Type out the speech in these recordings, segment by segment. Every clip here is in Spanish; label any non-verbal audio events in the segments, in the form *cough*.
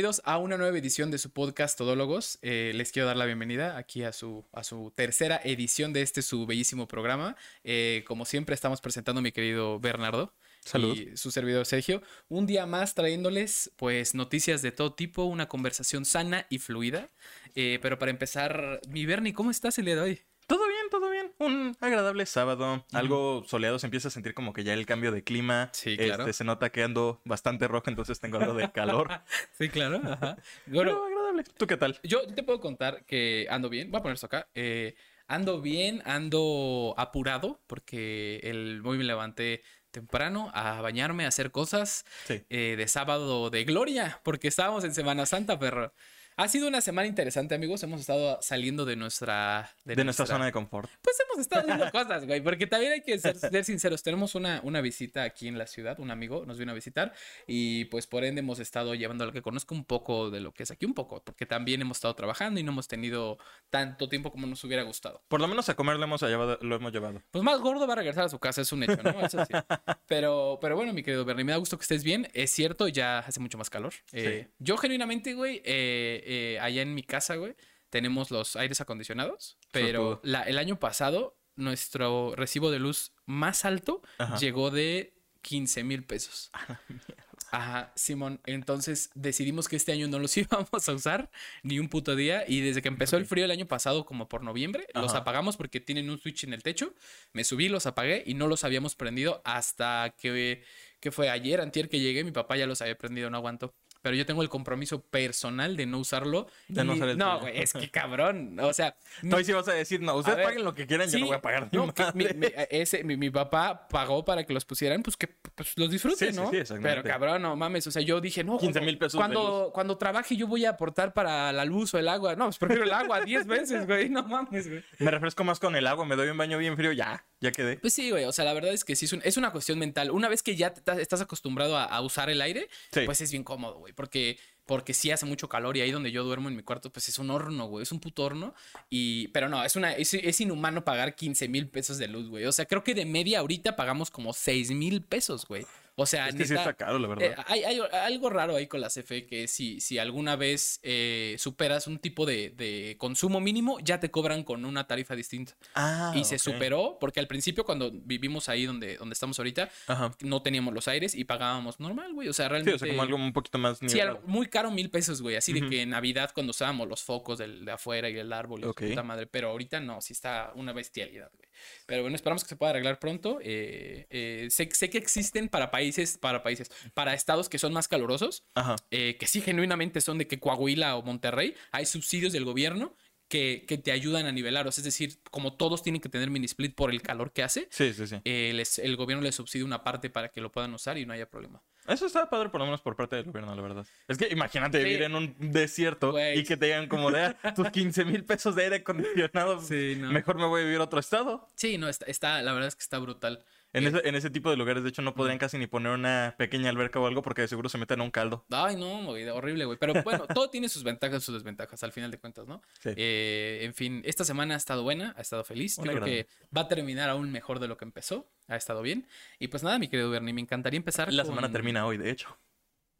bienvenidos a una nueva edición de su podcast Todólogos. Eh, les quiero dar la bienvenida aquí a su, a su tercera edición de este su bellísimo programa. Eh, como siempre estamos presentando a mi querido Bernardo. Salud. Y su servidor Sergio. Un día más trayéndoles pues noticias de todo tipo, una conversación sana y fluida. Eh, pero para empezar, mi Bernie, ¿cómo estás el día de hoy? Todo bien, todo bien. Un agradable sábado. Algo soleado. Se empieza a sentir como que ya el cambio de clima. Sí, claro. Este, se nota que ando bastante rojo, entonces tengo algo de calor. *laughs* sí, claro. Ajá. Pero Bueno, agradable. ¿Tú qué tal? Yo te puedo contar que ando bien. Voy a poner esto acá. Eh, ando bien, ando apurado porque el, hoy me levanté temprano a bañarme, a hacer cosas Sí. eh, de sábado de gloria, porque estábamos en Semana Santa, perro. Ha sido una semana interesante, amigos. Hemos estado saliendo de nuestra... De nuestra zona de confort. Pues hemos estado haciendo *laughs* cosas, güey, porque también hay que ser, ser sinceros. Tenemos una, una visita aquí en la ciudad, un amigo nos vino a visitar y pues por ende hemos estado llevando a lo que conozco un poco de lo que es aquí, un poco, porque también hemos estado trabajando y no hemos tenido tanto tiempo como nos hubiera gustado. Por lo menos a comer lo hemos llevado. Lo hemos llevado. Pues más gordo va a regresar a su casa, es un hecho, ¿no? Eso sí. *laughs* Pero, pero bueno, mi querido Bernie, me da gusto que estés bien. Es cierto, ya hace mucho más calor. Eh, Yo genuinamente, güey, eh, eh, allá en mi casa, güey, tenemos los aires acondicionados, pero la- el año pasado nuestro recibo de luz más alto Ajá. llegó de 15 mil pesos. *laughs* Ajá, Simón. Entonces decidimos que este año no los *laughs* íbamos a usar ni un puto día. Y desde que empezó el frío el año pasado, como por noviembre, los apagamos porque tienen un switch en el techo. Me subí, los apagué y no los habíamos prendido hasta que, que fue ayer, antier que llegué. Mi papá ya los había prendido, no aguantó. Pero yo tengo el compromiso personal de no usarlo. De no Y- usar el No, güey, es que cabrón. O sea, *laughs* Tú ahí sí vas a decir, no, ustedes ver, paguen lo que quieran, yo Sí, no voy a pagar no, que mi, mi- ese, mi, mi papá pagó para que los pusieran, pues que pues, los disfruten, Sí, sí, ¿no? sí, exactamente. Pero cabrón, no mames. O sea, yo dije, no. 15 mil pesos Cuando, cuando trabaje, yo voy a aportar para la luz o el agua. No, pues prefiero el agua 10 veces, güey. No mames, güey. Me refresco más con el agua, me doy un baño bien frío, ya, ya quedé. Pues sí, güey. O sea, la verdad es que sí es, un- es una cuestión mental. Una vez que ya te- estás acostumbrado a, a usar el aire, Sí. pues es bien cómodo, güey. Porque, porque sí hace mucho calor y ahí donde yo duermo en mi cuarto, pues es un horno, güey. Es un puto horno. Y, pero no, es una, es, es inhumano pagar 15 mil pesos de luz, güey. O sea, creo que de media ahorita pagamos como 6 mil pesos, güey. O sea, Es que sí está caro, la verdad. eh, hay, hay algo raro ahí con la CFE que si, si alguna vez eh, superas un tipo de, de consumo mínimo, ya te cobran con una tarifa distinta. ah, y se superó, porque al principio cuando vivimos ahí donde, donde estamos ahorita, Ajá. no teníamos los aires y pagábamos normal, güey. O sea, Sí, realmente... o sea, como algo un poquito más Sí, algo muy caro, mil pesos, güey. Así de que en Navidad cuando usábamos los focos del, de afuera y el árbol y su Ok. puta madre. Pero ahorita no, sí está una bestialidad, güey. Pero bueno, esperamos que se pueda arreglar pronto. Eh, eh, sé, sé que existen para países, para países, para estados que son más calurosos, Ajá. eh, que sí genuinamente son de que Coahuila o Monterrey, hay subsidios del gobierno que, que te ayudan a nivelar. O sea, es decir, como todos tienen que tener mini split por el calor que hace, Sí, sí, sí. eh, les- el gobierno les subsidia una parte para que lo puedan usar y no haya problema. Eso está padre por lo menos por parte del gobierno, la verdad. Es que imagínate Sí. vivir en un desierto y que te digan como de "Ah, tus 15 mil pesos de aire acondicionado. Sí, no. Mejor me voy a vivir a otro estado. Sí, no, está, está la verdad es que está brutal. En, Eh, ese, en ese tipo de lugares, de hecho, no podrían casi ni poner una pequeña alberca o algo porque de seguro se meten a un caldo. Ay, no, güey, horrible, güey. Pero bueno, todo tiene sus ventajas y sus desventajas al final de cuentas, ¿no? Sí. Eh, en fin, esta semana ha estado buena, ha estado feliz. Creo que va a terminar aún mejor de lo que empezó. Ha estado bien. Y pues nada, mi querido Bernie, me encantaría empezar La con- semana termina hoy, de hecho.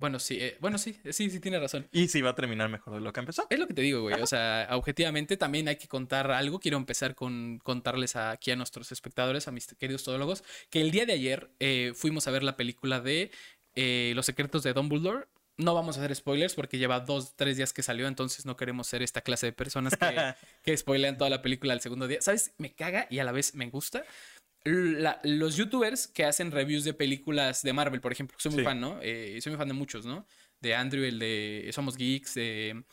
Bueno, sí, eh, bueno, sí, eh, sí, sí, tiene razón. Y sí va a terminar mejor de lo que empezó. Es lo que te digo, güey. O sea, *laughs* objetivamente también hay que contar algo. Quiero empezar con contarles aquí a nuestros espectadores, a mis queridos todólogos, que el día de ayer eh, fuimos a ver la película de eh, Los secretos de Dumbledore. No vamos a hacer spoilers porque lleva dos, tres días que salió, entonces no queremos ser esta clase de personas que, *laughs* que spoilean toda la película al segundo día. ¿Sabes? Me caga y a la vez me gusta. La- los youtubers que hacen reviews de películas de Marvel, por ejemplo, soy muy Sí. fan, ¿no? Eh, soy muy fan de muchos, ¿no? De Andrew, el de Somos Geeks, de...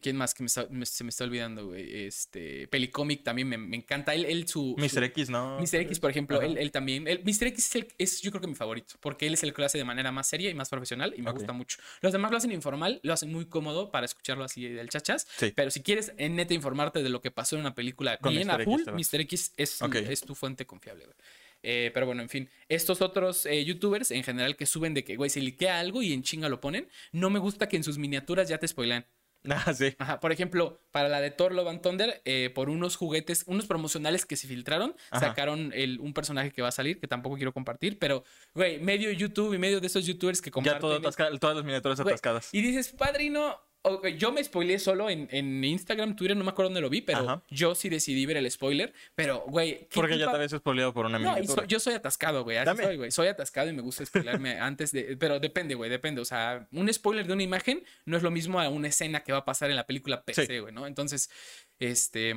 ¿Quién más que me está- me- se me está olvidando, güey? Este... Pelicomic también me, me encanta. Él, él su... Mr. su- X, ¿no? Mr. X, por ejemplo, él, él también. él- Mr. X es, el- es yo creo que mi favorito, porque él es el que lo hace de manera más seria y más profesional y me gusta mucho. Los demás lo hacen informal, lo hacen muy cómodo para escucharlo así del chachas. Sí. Pero si quieres en neta informarte de lo que pasó en una película Con bien Mr. a X full, vas. Mr. X es, es tu fuente confiable, güey. Eh, pero bueno, en fin, estos otros eh, youtubers en general que suben de que, güey, se liquea algo y en chinga lo ponen, no me gusta que en sus miniaturas ya te spoilean. *laughs* Ah, sí. Ajá, por ejemplo, para la de Thor Love and Thunder, eh, por unos juguetes, unos promocionales que se filtraron, Ajá. sacaron el, un personaje que va a salir, que tampoco quiero compartir, pero, güey, medio YouTube y medio de esos YouTubers que comparten. Ya todo atascado, todas las miniaturas atascadas. Y dices, padrino, ok, yo me spoileé solo en, en Instagram, Twitter, no me acuerdo dónde lo vi, pero Ajá. yo sí decidí ver el spoiler. Pero, güey, ¿qué Porque ya te habías spoileado por una No, miniatura. so- yo soy atascado, güey. Así soy, güey. Soy atascado y me gusta spoilerme *laughs* antes de. Pero depende, güey, depende. O sea, un spoiler de una imagen no es lo mismo a una escena que va a pasar en la película PC, Sí. güey, ¿no? Entonces, este.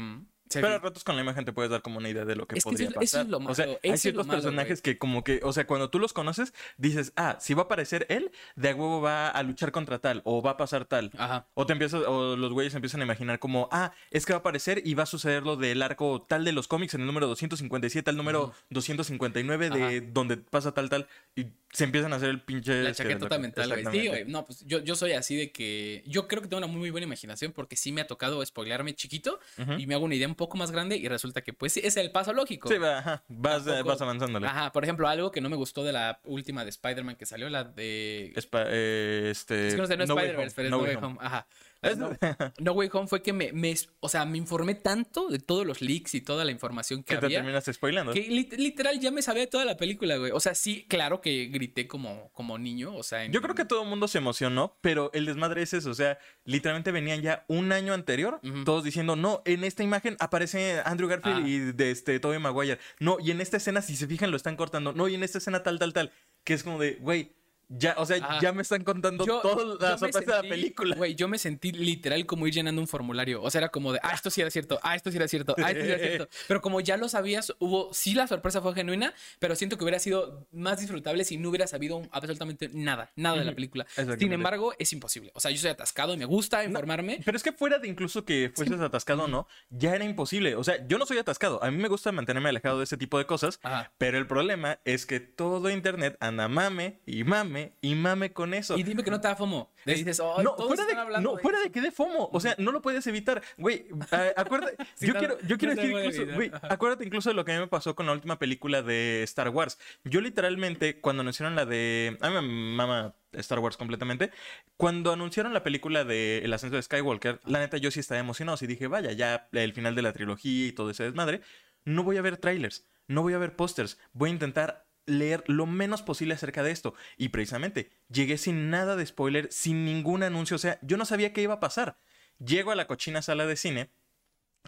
Pero a ratos con la imagen te puedes dar como una idea de lo que Es que podría eso es- eso pasar. es lo o sea, malo, hay eso es ciertos malo, personajes que como que, o sea, cuando tú los conoces, dices, ah, si va a aparecer él, de a huevo va a luchar contra tal, o va a pasar tal. Ajá. O te empiezas, o los güeyes empiezan a imaginar como, ah, es que va a aparecer y va a suceder lo del arco tal de los cómics en el número 257 al número 259 de Ajá. donde pasa tal, tal. Y se empiezan a hacer el pinche... La este, chaquetota lo- mental, güey. Sí, güey. No, pues yo, yo soy así de que. Yo creo que tengo una muy, muy buena imaginación porque sí me ha tocado spoilearme chiquito Ujú. y me hago una idea un poco más grande y resulta que, pues, sí, es el paso lógico. Sí, va, ajá, vas, Tampoco- vas avanzándole. Ajá, por ejemplo, algo que no me gustó de la última de Spider-Man que salió, la de. Espa- eh, este... Es que no sé, no No Spider-Verse, pero es No Way Home. Home. Ajá. No, *laughs* No Way Home fue que me, me- o sea, me informé tanto de todos los leaks y toda la información que, Que te había. terminas spoilando. Que lit- literal ya me sabía toda la película, güey. O sea, sí, claro que grité como, como niño. O sea, en- Yo creo que todo el mundo se emocionó, pero el desmadre es eso. O sea, literalmente venían ya un año anterior, todos diciendo, no, en esta imagen aparece Andrew Garfield Ah. y de este Tobey Maguire. No, y en esta escena, si se fijan, lo están cortando. No, y en esta escena tal, tal, tal. Que es como de, güey, ya, o sea, ya me están contando toda la yo me sorpresa de la película. Güey, yo me sentí literal como ir llenando un formulario. O sea, era como de, ah, esto sí era cierto, ah, esto sí era cierto, ah, esto sí era *laughs* cierto. Pero como ya lo sabías, hubo, sí la sorpresa fue genuina, pero siento que hubiera sido más disfrutable si no hubiera sabido absolutamente nada, nada de la película. Sin embargo, es imposible. O sea, yo soy atascado y me gusta informarme. Pero es que fuera de incluso que fueses atascado o no, ya era imposible. O sea, yo no soy atascado. A mí me gusta mantenerme alejado de ese tipo de cosas. Ajá. Pero el problema es que todo internet anda mame y mame y mame con eso. Y dime que no te da FOMO. Le dices, oh, no, todos fuera de, hablando no, fuera de que dé FOMO. O sea, no lo puedes evitar. Güey, acuérdate. *laughs* Sí, yo no, quiero, yo quiero no decir incluso, güey, acuérdate incluso de lo que a mí me pasó con la última película de Star Wars. Yo literalmente, cuando anunciaron la de... A mí me mama Star Wars completamente. Cuando anunciaron la película de El ascenso de Skywalker, la neta yo sí estaba emocionado. Sí dije, vaya, ya el final de la trilogía y todo ese desmadre. No voy a ver trailers, no voy a ver pósters. Voy a intentar leer lo menos posible acerca de esto. Y precisamente, llegué sin nada de spoiler, sin ningún anuncio. O sea, yo no sabía qué iba a pasar. Llego a la cochina sala de cine.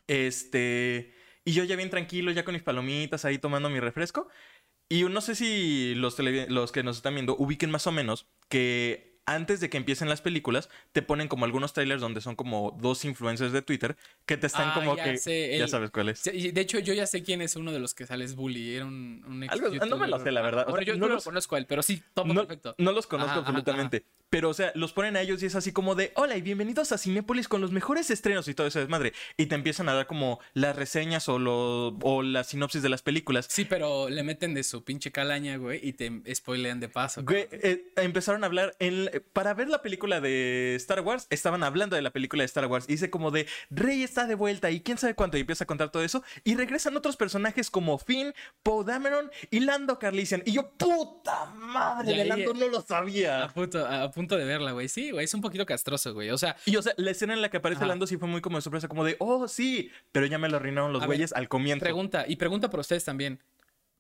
Este. Y yo ya bien tranquilo, ya con mis palomitas ahí tomando mi refresco. Y no sé si los, los que nos están viendo ubiquen más o menos que antes de que empiecen las películas, te ponen como algunos trailers donde son como dos influencers de Twitter que te están Ah, como ya que. sé, Ya sabes cuál es. De hecho, yo ya sé quién es uno de los que sales bully. Era un, un ex Algo- no me lo sé, la verdad. O Bueno, sea, yo no los- lo conozco a él, pero sí, topo no, perfecto. no los conozco Ajá, ajá, absolutamente. Pero, o sea, los ponen a ellos y es así como de, hola y bienvenidos a Cinépolis con los mejores estrenos y todo eso desmadre. Y te empiezan a dar como las reseñas o, lo, o la sinopsis de las películas. Sí, pero le meten de su pinche calaña, güey, y te spoilean de paso. Güey, eh, empezaron a hablar en, para ver la película de Star Wars, estaban hablando de la película de Star Wars y dice como de Rey está de vuelta y quién sabe cuánto y empieza a contar todo eso y regresan otros personajes como Finn, Poe Dameron y Lando Carlisian y yo puta madre de Lando no lo A sabía. punto, a punto de verla, güey. Sí, güey, es un poquito castroso, güey. O sea, Y o sea, la escena en la que aparece. Lando sí fue muy como de sorpresa, como de, oh, sí, pero ya me lo arruinaron los A güeyes al comienzo. pregunta, y pregunta para ustedes también.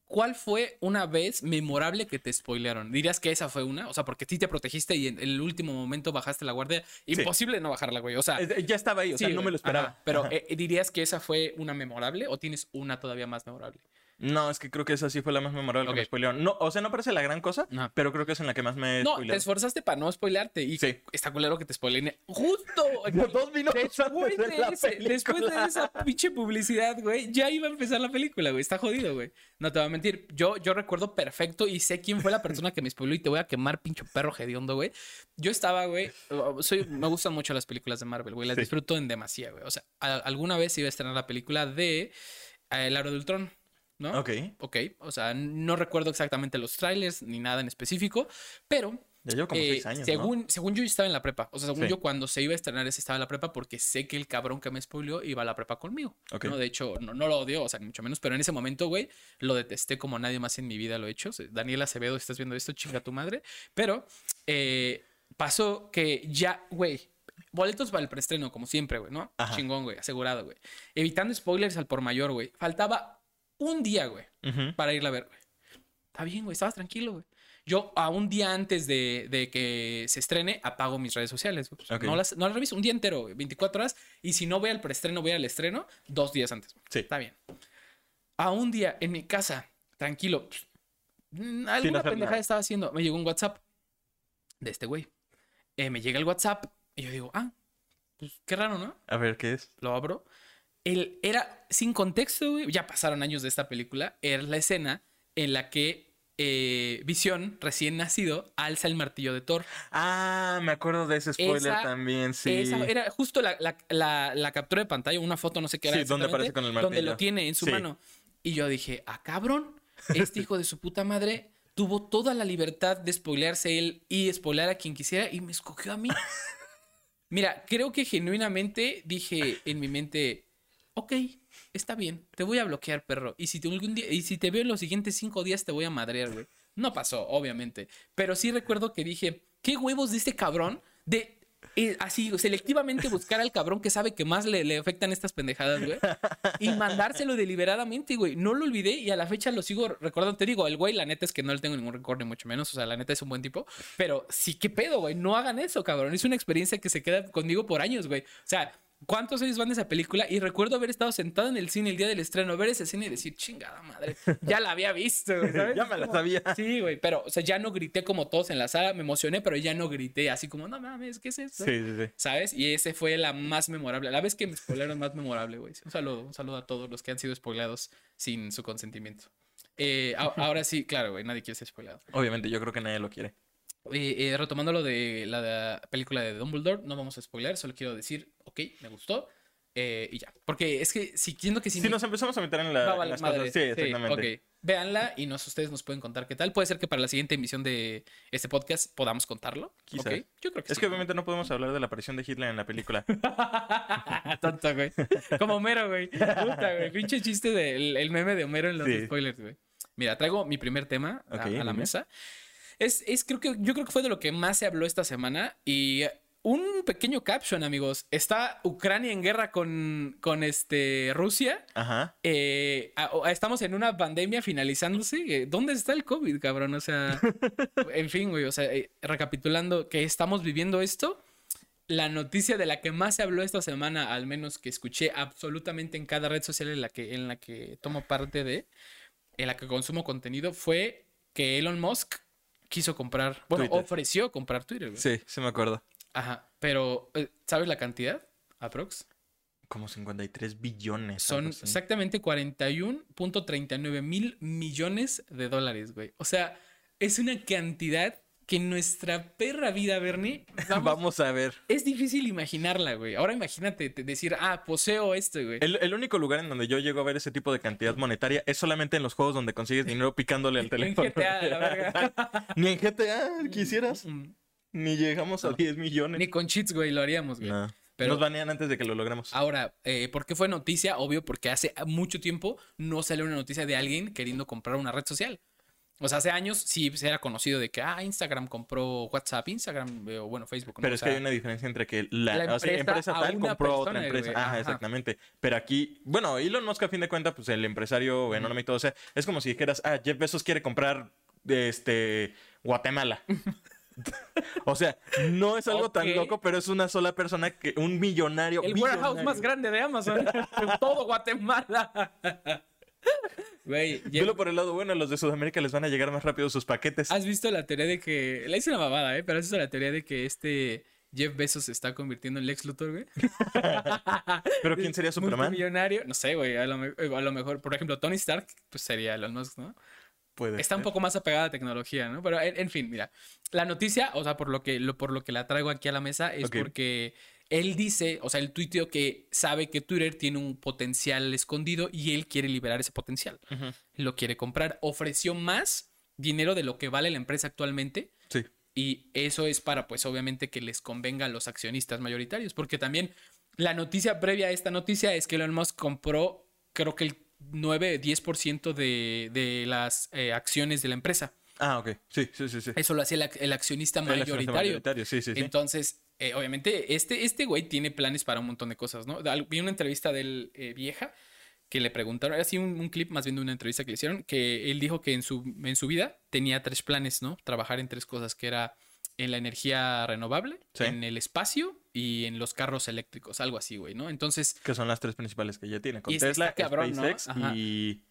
¿Cuál fue una vez memorable que te spoilearon? ¿Dirías que esa fue una? O sea, porque sí te protegiste y en el último momento bajaste la guardia. Imposible no bajarla, güey. O sea, Ya estaba ahí, o sea, sí, no me lo esperaba. Ajá, Pero Ajá. eh, ¿dirías que esa fue una memorable o tienes una todavía más memorable? No, es que creo que esa sí fue la más memorable Ok. que me spoilearon. No, o sea, no parece la gran cosa, pero creo que es en la que más me No, te esforzaste para no spoilearte y Sí. está culero que te spoileen. Justo. *laughs* Dos minutos Después antes de de, la ese- después de esa pinche publicidad, güey, ya iba a empezar la película, güey. Está jodido, güey. No te voy a mentir. Yo, yo recuerdo perfecto y sé quién fue la persona que me spoiló y te voy a quemar, pinche perro hediondo, güey. Yo estaba, güey. Soy, me gustan mucho las películas de Marvel, güey. Las Sí. disfruto en demasía, güey. O sea, a- alguna vez iba a estrenar la película de eh, El Aro del Ultron, ¿no? Ok. Ok. O sea, no recuerdo exactamente los trailers ni nada en específico, pero Ya llevo como eh, seis años, ¿no? según, yo estaba en la prepa. O sea, según Sí. yo cuando se iba a estrenar ese estaba en la prepa porque sé que el cabrón que me spoileó iba a la prepa conmigo. Ok. ¿no? De hecho, no, no lo odio, o sea, ni mucho menos, pero en ese momento, güey, lo detesté como nadie más en mi vida lo he hecho. O sea, Daniel Acevedo, estás viendo esto, chinga tu madre. Pero eh, pasó que ya, güey, boletos para el preestreno, como siempre, güey, ¿no? Ajá. Chingón, güey, asegurado, güey. Evitando spoilers al por mayor, güey. Faltaba un día, güey, Ujú. para irla a ver, güey. Está bien, güey, estabas tranquilo, güey. Yo, a un día antes de, de que se estrene, apago mis redes sociales. güey. No, las, no las reviso un día entero, güey, 24 horas. Y si no voy al preestreno, voy al estreno dos días antes. güey. Sí. Está bien. A un día, en mi casa, tranquilo. mm, alguna hacer pendejada nada. estaba haciendo. Me llegó un WhatsApp de este güey. Eh, me llega el WhatsApp y yo digo, ah, pues qué raro, ¿no? A ver, ¿qué es? Lo abro. Él era sin contexto, güey. Ya pasaron años de esta película. Era la escena en la que eh, Visión, recién nacido, alza el martillo de Thor. Ah, me acuerdo de ese spoiler Esa- también, sí. Esa era justo la, la- la- la captura de pantalla, una foto, no sé qué era. Sí, donde aparece con el Donde martillo. lo tiene en su Sí. mano. Y yo dije, ah, cabrón, este hijo de su puta madre tuvo toda la libertad de spoilearse él y spoilear a quien quisiera y me escogió a mí. *laughs* Mira, creo que genuinamente dije en mi mente, ok, está bien, te voy a bloquear, perro. Y si te, algún día, y si te veo en los siguientes cinco días, te voy a madrear, güey. No pasó, obviamente. Pero sí recuerdo que dije, ¿qué huevos de este cabrón? De eh, así, selectivamente buscar al cabrón que sabe que más le, le afectan estas pendejadas, güey. Y mandárselo deliberadamente, güey. No lo olvidé y a la fecha lo sigo recordando. Te digo, el güey, la neta es que no le tengo ningún recuerdo, ni mucho menos. O sea, la neta es un buen tipo. Pero sí, qué pedo, güey. No hagan eso, cabrón. Es una experiencia que se queda conmigo por años, güey. O sea, ¿cuántos años van de esa película? Y recuerdo haber estado sentado en el cine el día del estreno, ver esa escena y decir, chingada madre, ya la había visto. *laughs* ¿sabes? Ya me la sabía. Sí, güey. Pero, o sea, ya no grité como todos en la sala. Me emocioné, pero ya no grité así como, no mames, ¿qué es eso? Sí, sí, sí. ¿Sabes? Y ese fue la más memorable. La vez que me spoilearon más memorable, güey. Un saludo, un saludo a todos los que han sido spoileados sin su consentimiento. Eh, ahora sí, claro, güey, nadie quiere ser spoileado. Obviamente, yo creo que nadie lo quiere. Eh, eh, retomando lo de la, de- película de Dumbledore, no vamos a spoilear, solo quiero decir, ok, me gustó. eh, y ya. Porque es que si siendo que si Si nos empezamos a meter en, la, va a en las madre. cosas. Sí, exactamente. ok. Véanla y nos, ustedes nos pueden contar qué tal. Puede ser que para la siguiente emisión de este podcast podamos contarlo. Quizás. Ok, Yo creo que Es sí. que obviamente no podemos hablar de la aparición de Hitler en la película. *laughs* Tonto, güey. Como Homero, güey. Puta, güey. Pinche chiste del el meme de Homero en los Sí. spoilers, güey. Mira, traigo mi primer tema a- Ok, a, la mesa. Es, es, creo que, yo creo que fue de lo que más se habló esta semana. Y un pequeño caption, amigos. Está Ucrania en guerra con, con este, Rusia. Ajá. Eh, a- estamos en una pandemia finalizándose. Eh, ¿Dónde está el COVID, cabrón? O sea, *laughs* en fin, güey. O sea, eh, recapitulando que estamos viviendo esto. La noticia de la que más se habló esta semana, al menos que escuché absolutamente en cada red social en la que, en la que tomo parte de, en la que consumo contenido, fue que Elon Musk quiso comprar, bueno, Twitter. ofreció comprar Twitter. güey. Sí, sí me acuerdo. Ajá, pero eh, ¿sabes la cantidad? Aprox. Como 53 billones. Son exactamente 41.39 mil millones de dólares, güey. O sea, es una cantidad que en nuestra perra vida, Bernie, *laughs* vamos, Vamos a ver. es difícil imaginarla, güey. Ahora imagínate te- decir, ah, poseo esto, güey. El, el único lugar en donde yo llego a ver ese tipo de cantidad monetaria es solamente en los juegos donde consigues dinero picándole al *laughs* En teléfono. GTA, la verga. *laughs* Ni en GTA quisieras. Mm, Ni llegamos a 10 millones. Ni con cheats, güey, lo haríamos, güey. No. Pero- Nos banean antes de que lo logremos. Ahora, eh, ¿por qué fue noticia? Obvio, porque hace mucho tiempo no salió una noticia de alguien queriendo comprar una red social. O sea, hace años sí se era conocido de que, ah, Instagram compró WhatsApp, Instagram, eh, o bueno, Facebook. ¿no? Pero O es sea, que hay una diferencia entre que la, la o sea, empresa empresa tal compró a otra persona, empresa. Ajá, Ajá. exactamente. Pero aquí, bueno, Elon Musk a fin de cuentas, pues el empresario enónimo y todo, o sea, es como si dijeras, ah, Jeff Bezos quiere comprar este Guatemala. *laughs* o sea, no es algo tan loco, pero es una sola persona que un millonario. El warehouse billonario. más grande de Amazon. *laughs* en todo Guatemala. Güey, Velo por el lado bueno, a los de Sudamérica les van a llegar más rápido sus paquetes. ¿has visto la teoría de que... La hice una babada, ¿eh? Pero has visto la teoría de que este Jeff Bezos se está convirtiendo en Lex Luthor, güey. *laughs* *laughs* Pero ¿quién sería Superman? Millonario. No sé, güey. A, lo me- a lo mejor, por ejemplo, Tony Stark, pues sería Elon Musk, ¿no? Puede Está un poco más apegada a tecnología, ¿no? Pero en, en fin, mira, la noticia, o sea, por lo que lo, por lo que la traigo aquí a la mesa es porque él dice, o sea, el tuiteo que sabe que Twitter tiene un potencial escondido y él quiere liberar ese potencial. Lo quiere comprar. Ofreció más dinero de lo que vale la empresa actualmente. Sí. Y eso es para, pues, obviamente, que les convenga a los accionistas mayoritarios. Porque también la noticia previa a esta noticia es que Elon Musk compró, creo que el 9-10% de, de las eh, acciones de la empresa. Ah, ok. Sí, sí, sí, sí. Eso lo hacía el, ac- el accionista El accionista mayoritario. mayoritario, Sí, sí, sí. Entonces, eh, obviamente, este, este güey tiene planes para un montón de cosas, ¿no? Vi una entrevista del eh, vieja que le preguntaron, era así un, un clip más bien de una entrevista que le hicieron, que él dijo que en su, en su vida tenía tres planes, ¿no? Trabajar en tres cosas, que era en la energía renovable, Sí. en el espacio y en los carros eléctricos, algo así, güey, ¿no? Entonces, Que son las tres principales que ya tiene. Con Tesla, cabrón. SpaceX y...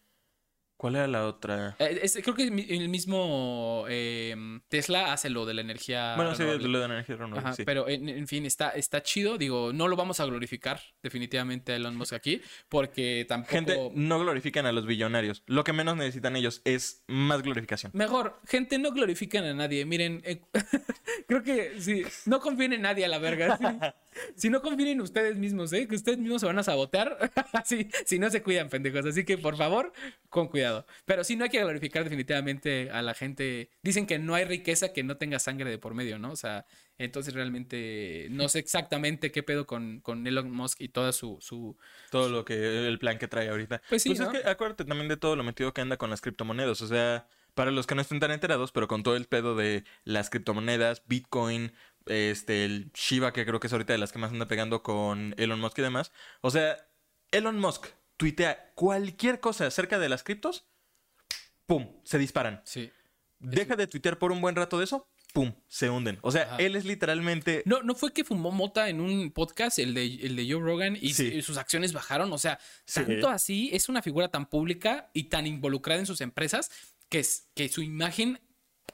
¿Cuál era la otra? eh, es- creo que el mi- el mismo eh, Tesla hace lo de la energía bueno, sí, lo de la energía renovable, Ajá, sí. Pero en, en fin, está, está chido. Digo, no lo vamos a glorificar definitivamente a Elon Musk aquí, porque tampoco. Gente, no glorifican a los billonarios. Lo que menos necesitan ellos es más glorificación. Mejor, gente, no glorifican a nadie. Miren, eh, *laughs* creo que sí, no confíen en nadie a la verga. sí. *laughs* *laughs* Si no confíen en ustedes mismos, ¿eh? que ustedes mismos se van a sabotear *laughs* si, si no se cuidan, pendejos. Así que, por favor, con cuidado. Pero sí, no hay que glorificar definitivamente a la gente. Dicen que no hay riqueza que no tenga sangre de por medio, ¿no? O sea, entonces realmente no sé exactamente qué pedo con, con Elon Musk y toda su, su, Todo lo que, el plan que trae ahorita. Pues sí, Pues ¿no? es que acuérdate también de todo lo metido que anda con las criptomonedas. O sea, para los que no estén tan enterados, pero con todo el pedo de las criptomonedas, Bitcoin, este, el Shiba, que creo que es ahorita de las que más anda pegando con Elon Musk y demás. O sea, Elon Musk tuitea cualquier cosa acerca de las criptos, ¡pum! Se disparan. Sí. Deja de tuitear por un buen rato de eso, ¡pum! Se hunden. O sea, Ajá. él es literalmente... No, no fue que fumó mota en un podcast, el de, el de Joe Rogan, y, Sí. sus acciones bajaron. O sea, Sí. tanto así, es una figura tan pública y tan involucrada en sus empresas que, es, que su imagen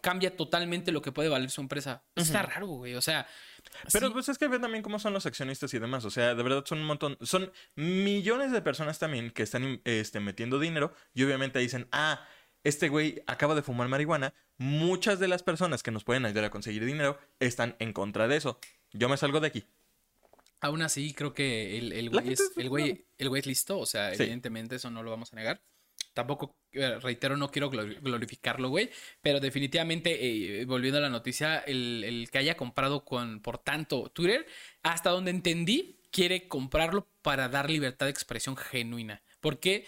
cambia totalmente lo que puede valer su empresa. Está raro, güey. O sea, Pero sí, pues es que ve también cómo son los accionistas y demás. O sea, de verdad son un montón. Son millones de personas también que están este, metiendo dinero y obviamente dicen, ah, este güey acaba de fumar marihuana. Muchas de las personas que nos pueden ayudar a conseguir dinero están en contra de eso. Yo me salgo de aquí. aún así, creo que el, el güey es, es- el, güey, el güey es listo. O sea, Sí. evidentemente, eso no lo vamos a negar. Tampoco, eh, reitero, no quiero glori- glorificarlo, güey. Pero definitivamente, eh, volviendo a la noticia, el, el que haya comprado con, por tanto Twitter, hasta donde entendí, quiere comprarlo para dar libertad de expresión genuina. Porque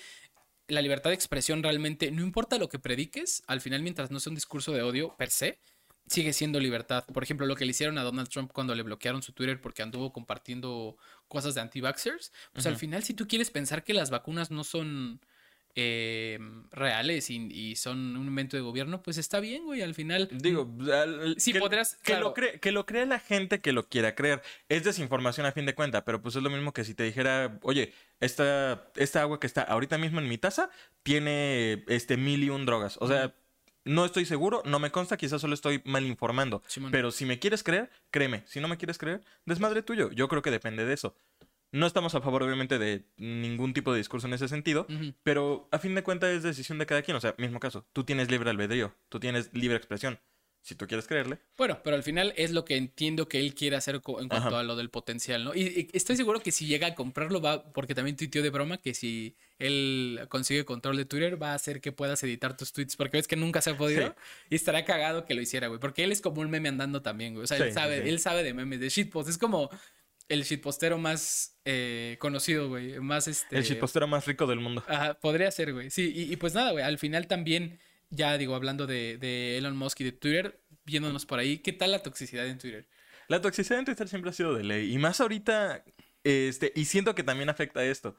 la libertad de expresión realmente, no importa lo que prediques, al final, mientras no sea un discurso de odio per se, sigue siendo libertad. Por ejemplo, lo que le hicieron a Donald Trump cuando le bloquearon su Twitter porque anduvo compartiendo cosas de anti-vaxxers. Pues al final, si tú quieres pensar que las vacunas no son eh, reales y, y son un invento de gobierno, pues está bien, güey. Al final, Digo, al- Sí, que, podrás- que, claro. lo cree, que lo crea la gente que lo quiera creer. Es desinformación a fin de cuenta, pero pues es lo mismo que si te dijera, oye, esta, esta agua que está ahorita mismo en mi taza tiene este mil y un drogas. O sea, no estoy seguro, no me consta, quizás solo estoy mal informando. Pero si me quieres creer, créeme. Si no me quieres creer, desmadre tuyo. Yo creo que depende de eso. No estamos a favor, obviamente, de ningún tipo de discurso en ese sentido, pero a fin de cuentas es decisión de cada quien. O sea, mismo caso, tú tienes libre albedrío, tú tienes libre expresión. Si tú quieres creerle, Bueno, pero al final es lo que entiendo que él quiere hacer en cuanto Ajá. a lo del potencial, ¿no? Y, y estoy seguro que si llega a comprarlo va, porque también tuiteó de broma que si él consigue control de Twitter va a hacer que puedas editar tus tweets, porque ves que nunca se ha podido Sí. y estará cagado que lo hiciera, güey, porque él es como un meme andando también, güey. O sea, Sí, él sabe, sí. él sabe de memes, de shitpost, es como el shitpostero más eh, conocido, güey, más este... el shitpostero más rico del mundo. Ajá, podría ser, güey. Sí, y, y pues nada, güey. Al final también, ya digo, hablando de, de Elon Musk y de Twitter, viéndonos por ahí, ¿qué tal la toxicidad en Twitter? La toxicidad en Twitter siempre ha sido de ley. Y más ahorita, este, y siento que también afecta a esto.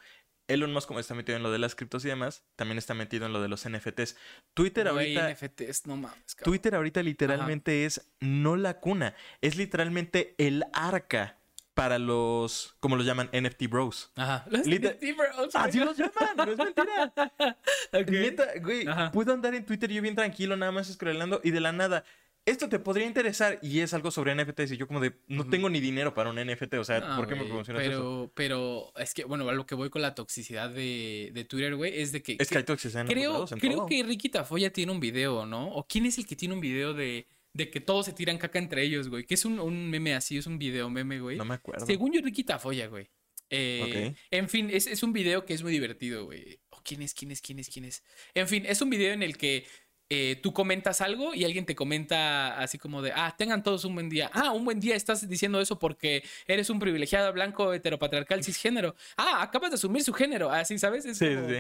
Elon Musk, como está metido en lo de las criptos y demás, también está metido en lo de los NFTs. Twitter Güey, ahorita. NFTs, no mames. Twitter ahorita literalmente es no la cuna, es literalmente el arca para los, como lo llaman, NFT bros. Ajá. Los Liter- NFT bros, Así güey. los llaman, no es mentira. *laughs* Ok. Neta, güey, Ajá. puedo andar en Twitter yo bien tranquilo, nada más scrollando y de la nada. Esto te podría interesar y es algo sobre NFTs y yo como de, no tengo ni dinero para un NFT, o sea, No, ¿por qué me promocionas eso? pero, Pero es que, bueno, a lo que voy con la toxicidad de, de Twitter, güey, es de que... Es que hay toxicidad en creo, lados, en creo todo. que Ricky Tafoya tiene un video, ¿no? ¿O quién es el que tiene un video de, de que todos se tiran caca entre ellos, güey? Que es un, un meme así, es un video meme, güey. No me acuerdo. Según yo, Ricky Tafoya, güey. Eh, Ok. En fin, es, es un video que es muy divertido, güey. Oh, ¿Quién es? ¿Quién es? ¿Quién es? ¿Quién es? En fin, es un video en el que eh, tú comentas algo y alguien te comenta así como de, ah, tengan todos un buen día. Ah, un buen día, estás diciendo eso porque eres un privilegiado blanco heteropatriarcal *laughs* cisgénero. Ah, acabas de asumir su género. Así, ¿sabes? Es Sí, como- sí,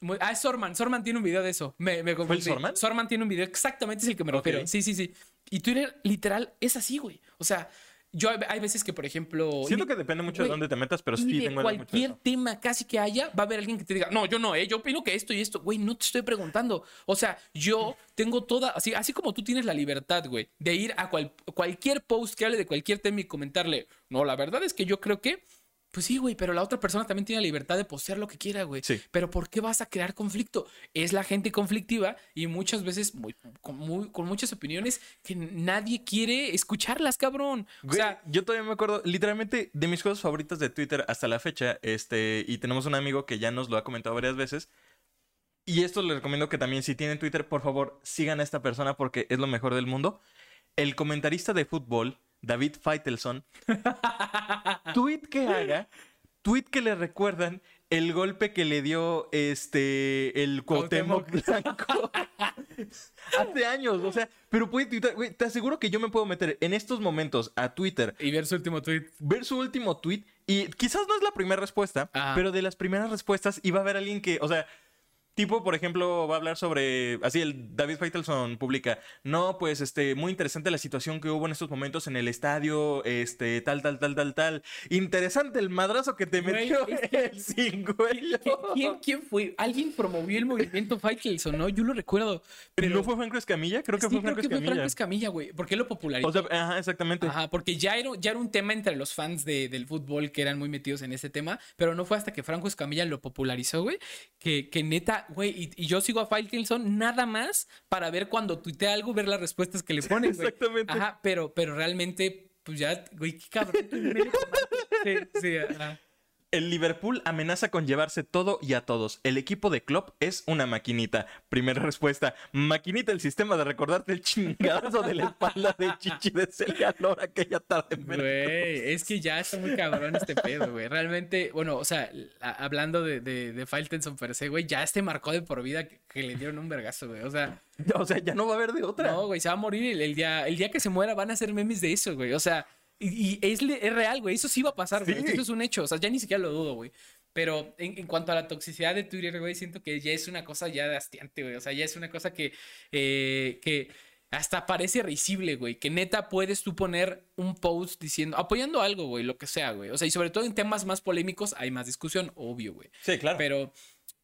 muy- ah, es Sorman. Sorman tiene un video de eso. Me, me confundí. Sorman? Sorman tiene un video exactamente es el que me refiero. Sí, sí, sí. Y Twitter, literal, es así, güey. O sea, yo hay, veces que, por ejemplo. Siento que depende mucho de dónde te metas, pero sí tengo cualquier tema casi que haya, va a haber alguien que te diga, no, yo no, eh, yo opino que esto y esto, güey, no te estoy preguntando. O sea, yo tengo toda, así, así como tú tienes la libertad, güey, de ir a cual- cualquier post que hable de cualquier tema y comentarle, no, la verdad es que yo creo que, pues sí, güey, pero la otra persona también tiene la libertad de postear lo que quiera, güey. Sí. Pero ¿por qué vas a crear conflicto? Es la gente conflictiva y muchas veces muy, con, muy- con muchas opiniones que nadie quiere escucharlas, cabrón. O Güey, sea, yo todavía me acuerdo, literalmente, de mis cosas favoritas de Twitter hasta la fecha, este, y tenemos un amigo que ya nos lo ha comentado varias veces. Y esto les recomiendo que también, si tienen Twitter, por favor, sigan a esta persona porque es lo mejor del mundo. El comentarista de fútbol, David Feitelson, *laughs* tweet que haga, tweet que le recuerdan el golpe que le dio este el Cuauhtémoc Blanco *laughs* hace años, o sea, pero puede tuitear, güey, te aseguro que yo me puedo meter en estos momentos a Twitter, y ver su último tweet. ver su último tweet y quizás no es la primera respuesta, Ajá. pero de las primeras respuestas iba a haber alguien que, o sea, Tipo, por ejemplo, va a hablar sobre, así el David Feitelson publica, no, pues, este, muy interesante la situación que hubo en estos momentos en el estadio, este, tal, tal, tal, tal, tal. Interesante el madrazo que te metió *laughs* el cingüeño. ¿Quién, quién, fue? Alguien promovió el movimiento Faitelson, ¿no? Yo lo recuerdo. Pero ¿No fue Franco Escamilla? Creo que sí, fue creo Franco que fue Escamilla. Franco Escamilla, güey. ¿Por qué lo popularizó? O sea, ajá, exactamente. Ajá, porque ya era, ya era un tema entre los fans de- del fútbol que eran muy metidos en ese tema, pero no fue hasta que Franco Escamilla lo popularizó, güey, que, que neta, güey, y, y yo sigo a Faitelson nada más para ver cuando tuitea algo, ver las respuestas que le *laughs* ponen, güey. Exactamente. Ajá, pero, pero realmente, pues ya, güey, qué cabrón. *laughs* sí, sí, ajá. El Liverpool amenaza con llevarse todo y a todos. El equipo de Klopp es una maquinita. Primera respuesta. Maquinita el sistema de recordarte el chingadazo de la espalda de Chichi de Celia Lora aquella tarde. en. Güey, es que ya está muy cabrón este pedo, güey. Realmente, bueno, o sea, hablando de, de, de Faitelson per se, güey, ya este marcó de por vida que, que le dieron un vergazo, güey. O sea, *laughs* O sea, ya no va a haber de otra. no, güey, se va a morir el, el día, el día que se muera van a hacer memes de eso, güey. O sea, y, y es, es real, güey. Eso sí va a pasar, güey. Sí. Eso es un hecho. O sea, ya ni siquiera lo dudo, güey. Pero en, en cuanto a la toxicidad de Twitter, güey, siento que ya es una cosa ya de hastiante, güey. O sea, ya es una cosa que, eh, que hasta parece risible, güey. Que neta puedes tú poner un post diciendo, apoyando algo, güey, lo que sea, güey. O sea, y sobre todo en temas más polémicos hay más discusión, obvio, güey. Sí, claro. Pero,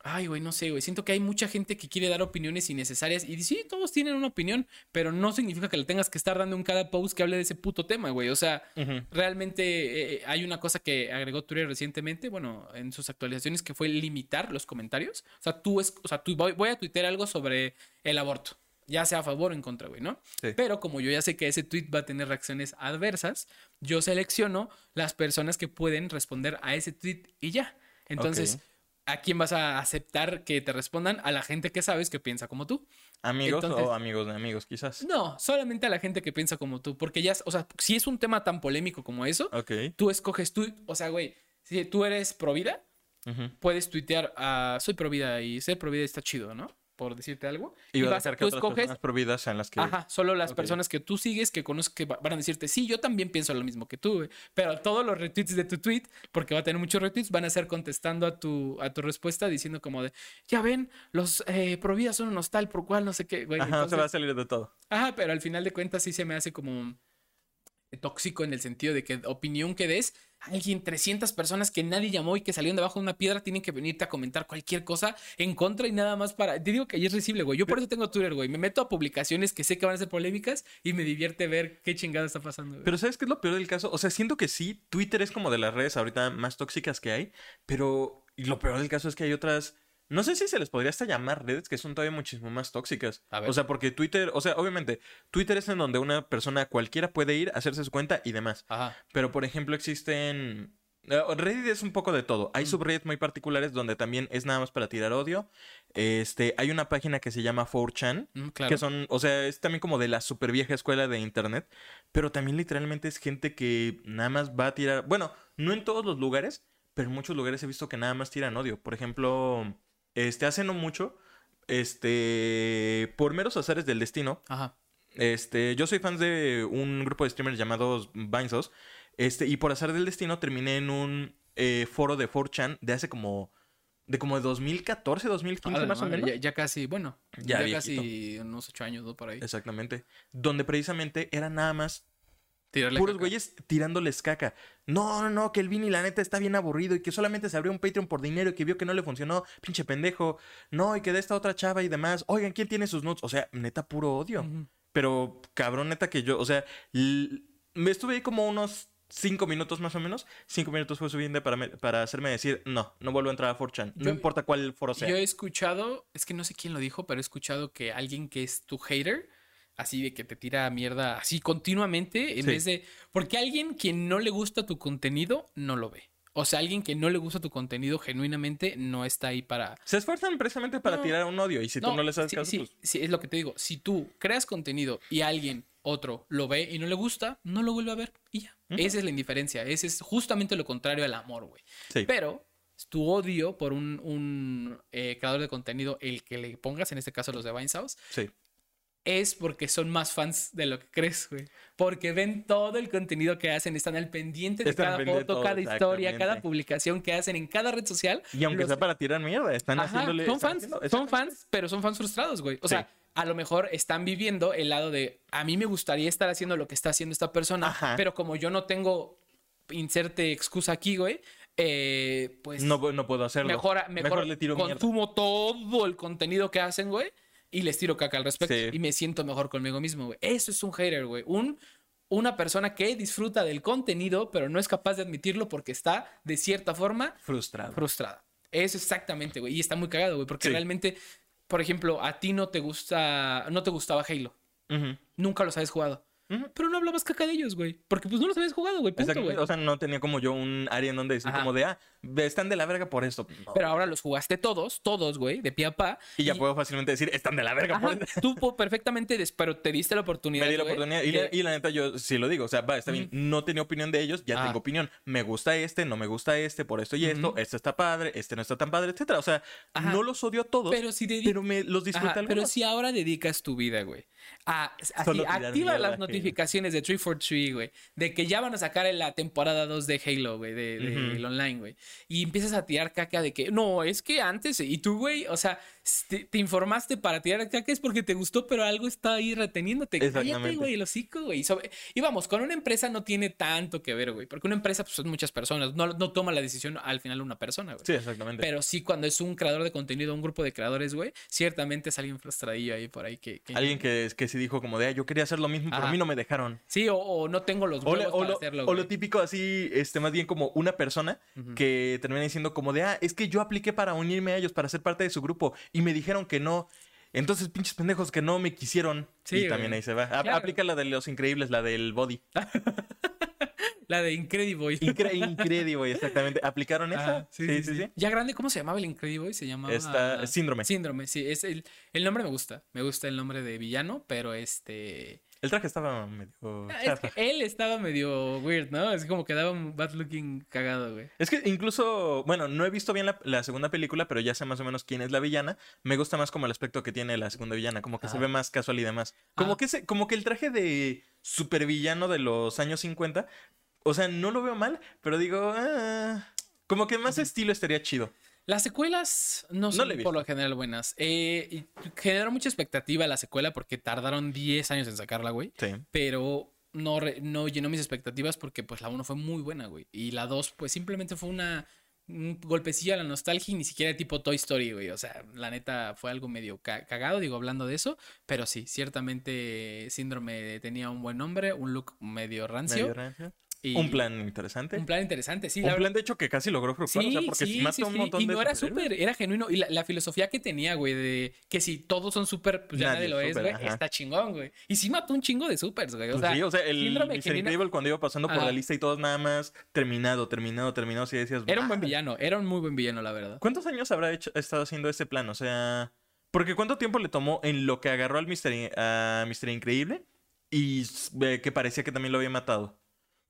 ay, güey, no sé, güey. Siento que hay mucha gente que quiere dar opiniones innecesarias. Y sí, todos tienen una opinión, pero no significa que le tengas que estar dando en cada post que hable de ese puto tema, güey. O sea, Ujú. realmente eh, hay una cosa que agregó Twitter recientemente, bueno, en sus actualizaciones, que fue limitar los comentarios. O sea, tú, es, o sea, tú voy, voy a tuitear algo sobre el aborto. Ya sea a favor o en contra, güey, ¿no? Sí. Pero como yo ya sé que ese tweet va a tener reacciones adversas, yo selecciono las personas que pueden responder a ese tweet y ya. Entonces, Ok. ¿A quién vas a aceptar que te respondan? A la gente que sabes que piensa como tú. Amigos Entonces- o amigos de amigos, quizás. No, solamente a la gente que piensa como tú. Porque ya, o sea, si es un tema tan polémico como eso, tú escoges tú, o sea, güey, si tú eres pro vida, puedes tuitear a soy pro vida y ser pro vida está chido, ¿no? Por decirte algo. Y va a dejar que tú otras escoges, personas prohibidas sean las que... ajá, solo las personas que tú sigues, que conoces, que va- van a decirte, sí, yo también pienso lo mismo que tú. Pero todos los retweets de tu tweet, porque va a tener muchos retweets, van a ser contestando a tu, a tu respuesta diciendo como de, ya ven, los eh, pro vida son unos tal, por cual, no sé qué, güey. Ajá, se va a salir de todo. Ajá, pero al final de cuentas sí se me hace como tóxico en el sentido de que opinión que des, alguien, 300 personas que nadie llamó y que salieron debajo de una piedra tienen que venirte a comentar cualquier cosa en contra y nada más para... Te digo que ahí es risible, güey. Yo por eso tengo Twitter, güey. Me meto a publicaciones que sé que van a ser polémicas y me divierte ver qué chingada está pasando, güey. Pero ¿sabes qué es lo peor del caso? O sea, siento que sí, Twitter es como de las redes ahorita más tóxicas que hay, pero lo peor del caso es que hay otras... No sé si se les podría hasta llamar redes que son todavía muchísimo más tóxicas. A ver. O sea, porque Twitter, o sea, obviamente, Twitter es en donde una persona cualquiera puede ir, hacerse su cuenta y demás. Ajá. Pero, por ejemplo, existen... eh, Reddit es un poco de todo. Hay subreddits muy particulares donde también es nada más para tirar odio. Este, hay una página que se llama 4chan, Mm, claro. que son, o sea, es también como de la super vieja escuela de internet, pero también literalmente es gente que nada más va a tirar, bueno, no en todos los lugares, pero en muchos lugares he visto que nada más tiran odio. Por ejemplo, este, hace no mucho, este, por meros azares del destino, Ajá. este, yo soy fan de un grupo de streamers llamados Vinesos. Este, y por azar del destino terminé en un eh, foro de 4chan de hace como. De como de 2014, 2015 A la más o menos. Ya, ya casi, bueno, Ya ya, casi unos ocho años, ¿no? Por ahí. Exactamente. Donde precisamente era nada más Tirarle puros caca. güeyes tirándoles caca. No, no, no, que el Vini la neta está bien aburrido y que solamente se abrió un Patreon por dinero y que vio que no le funcionó, pinche pendejo. No, y que de esta otra chava y demás. Oigan, ¿quién tiene sus nudes? O sea, neta, puro odio. Pero, cabrón, neta que yo, o sea, me estuve ahí como unos cinco minutos más o menos. Cinco minutos fue suficiente para, me- para hacerme decir, no, no vuelvo a entrar a 4chan. No Yo- importa cuál foro sea. Yo he escuchado, es que no sé quién lo dijo, pero he escuchado que alguien que es tu hater, así de que te tira mierda así continuamente, en Sí. vez de. Porque alguien que no le gusta tu contenido no lo ve. O sea, alguien que no le gusta tu contenido genuinamente no está ahí para. Se esfuerzan precisamente para No. tirar un odio y si tú no les haces sí, caso, sí, pues... sí, es lo que te digo. Si tú creas contenido y alguien, otro, lo ve y no le gusta, no lo vuelve a ver y ya. Esa es la indiferencia. Ese es justamente lo contrario al amor, güey. Sí. Pero tu odio por un, un, eh, creador de contenido, el que le pongas, en este caso los de Vinehouse, Sí. Es porque son más fans de lo que crees, güey. Porque ven todo el contenido que hacen, están al pendiente de Están cada pendiente foto, todo, cada historia, cada publicación que hacen en cada red social. Y aunque los- sea para tirar mierda, están Ajá, haciéndole... son fans, haciendo- son fans, pero son fans frustrados, güey. O Sí. sea, a lo mejor están viviendo el lado de, a mí me gustaría estar haciendo lo que está haciendo esta persona, Ajá. pero como yo no tengo, inserte excusa aquí, güey, eh, pues No, pu- no puedo hacerlo. mejor, mejor, le tiro mierda. consumo todo el contenido que hacen, güey, y les tiro caca al respecto. Sí. Y me siento mejor conmigo mismo, güey. Eso es un hater, güey. Un, una persona que disfruta del contenido, pero no es capaz de admitirlo porque está, de cierta forma, Frustrado. frustrada. Eso exactamente, güey. Y está muy cagado, güey, porque Sí. realmente, por ejemplo, a ti no te gusta, no te gustaba Halo. Nunca los habías jugado. Pero no hablabas caca de ellos, güey. Porque pues no los habías jugado, güey. Punto, güey. O sea, no tenía como yo un área en donde decir Ajá. como de, ah, están de la verga por esto. No. Pero ahora los jugaste todos, todos, güey, de pie a pa. y ya puedo fácilmente decir, están de la verga Ajá, por esto. tú perfectamente, des- pero te diste la oportunidad. Me di la güey, oportunidad y, la- y la neta yo sí lo digo, o sea, va, está bien, no tenía opinión de ellos, ya Ah. tengo opinión. Me gusta este, no me gusta este, por esto y esto, este está padre, este no está tan padre, etcétera. O sea, Ajá. no los odio a todos, Pero si te pero me los disfruté Ajá, pero si ahora dedicas tu vida, güey, a, así, activa las notificaciones de 343, güey, de que ya van a sacar en la temporada 2 de Halo, güey, de, online, güey, y empiezas a tirar caca de que, no, es que antes, y tú, güey, o sea, te, te informaste para tirar caca es porque te gustó, pero algo está ahí reteniéndote. Cállate, güey, el hocico, güey. Y, vamos, con una empresa no tiene tanto que ver, güey, porque una empresa, pues, son muchas personas, no, no toma la decisión al final una persona, güey. Sí, exactamente. Pero sí, cuando es un creador de contenido, un grupo de creadores, güey, ciertamente es alguien frustradillo ahí por ahí que... que- Alguien que, que sí dijo como de, ah, yo quería hacer lo mismo, pero a mí no me dejaron. Sí, o, o no tengo los O, huevos o para lo, hacerlo, o güey. lo típico así, este, más bien como una persona que termina diciendo como de, ah, es que yo apliqué para unirme a ellos, para ser parte de su grupo, y me dijeron que no. Entonces, pinches pendejos que no me quisieron. Sí, y güey. también ahí se va. Claro. Aplica la de los increíbles, la del body. *laughs* La de Incrediboy. Incre *laughs* increíble, exactamente. ¿Aplicaron esa? Ah, sí, sí, sí. Ya grande, ¿cómo se llamaba el Incrediboy? Se llamaba... Síndrome. Síndrome, sí. Es el, el nombre me gusta. Me gusta el nombre de villano, pero este... El traje estaba medio Ah, Es chafa. que él estaba medio weird, ¿no? Es como que daba un bad looking cagado, güey. Es que incluso, bueno, no he visto bien la, la segunda película, pero ya sé más o menos quién es la villana. Me gusta más como el aspecto que tiene la segunda villana, como que se ve más casual y demás. Como, Ah. que, ese- como que el traje de supervillano de los años 50, o sea, no lo veo mal, pero digo, ah, como que más estilo estaría chido. Las secuelas no son por lo general buenas. Eh, generó mucha expectativa la secuela porque tardaron 10 años en sacarla, güey. Sí. Pero no, re- no llenó mis expectativas porque pues la 1 fue muy buena, güey. Y la 2 pues simplemente fue una un golpecillo a la nostalgia y ni siquiera de tipo Toy Story, güey. O sea, la neta fue algo medio ca- cagado, digo, hablando de eso. Pero sí, ciertamente Síndrome tenía un buen nombre, un look medio rancio. Medio rancio. Y Un plan interesante. Un plan interesante, sí. Un la plan, de hecho, que casi logró fructuar. o sea, porque sí, mata un sí. montón Y de no era superhéroes. súper, era genuino. Y la, la filosofía que tenía, güey, de que si todos son súper, pues ya Nadie nadie, lo es güey. Está chingón, güey. Y sí mató un chingo de supers, güey. O Pues sea, sí, o sea, el Mr. Incredible cuando iba pasando por Ajá. la lista y todos nada más terminado, terminado, terminado, sí decías. era un buen villano, era un muy buen villano, la verdad. ¿Cuántos años habrá hecho, estado haciendo ese plan? O sea, porque ¿cuánto tiempo le tomó en lo que agarró al Mr. A Mr. Increíble y que parecía que también lo había matado?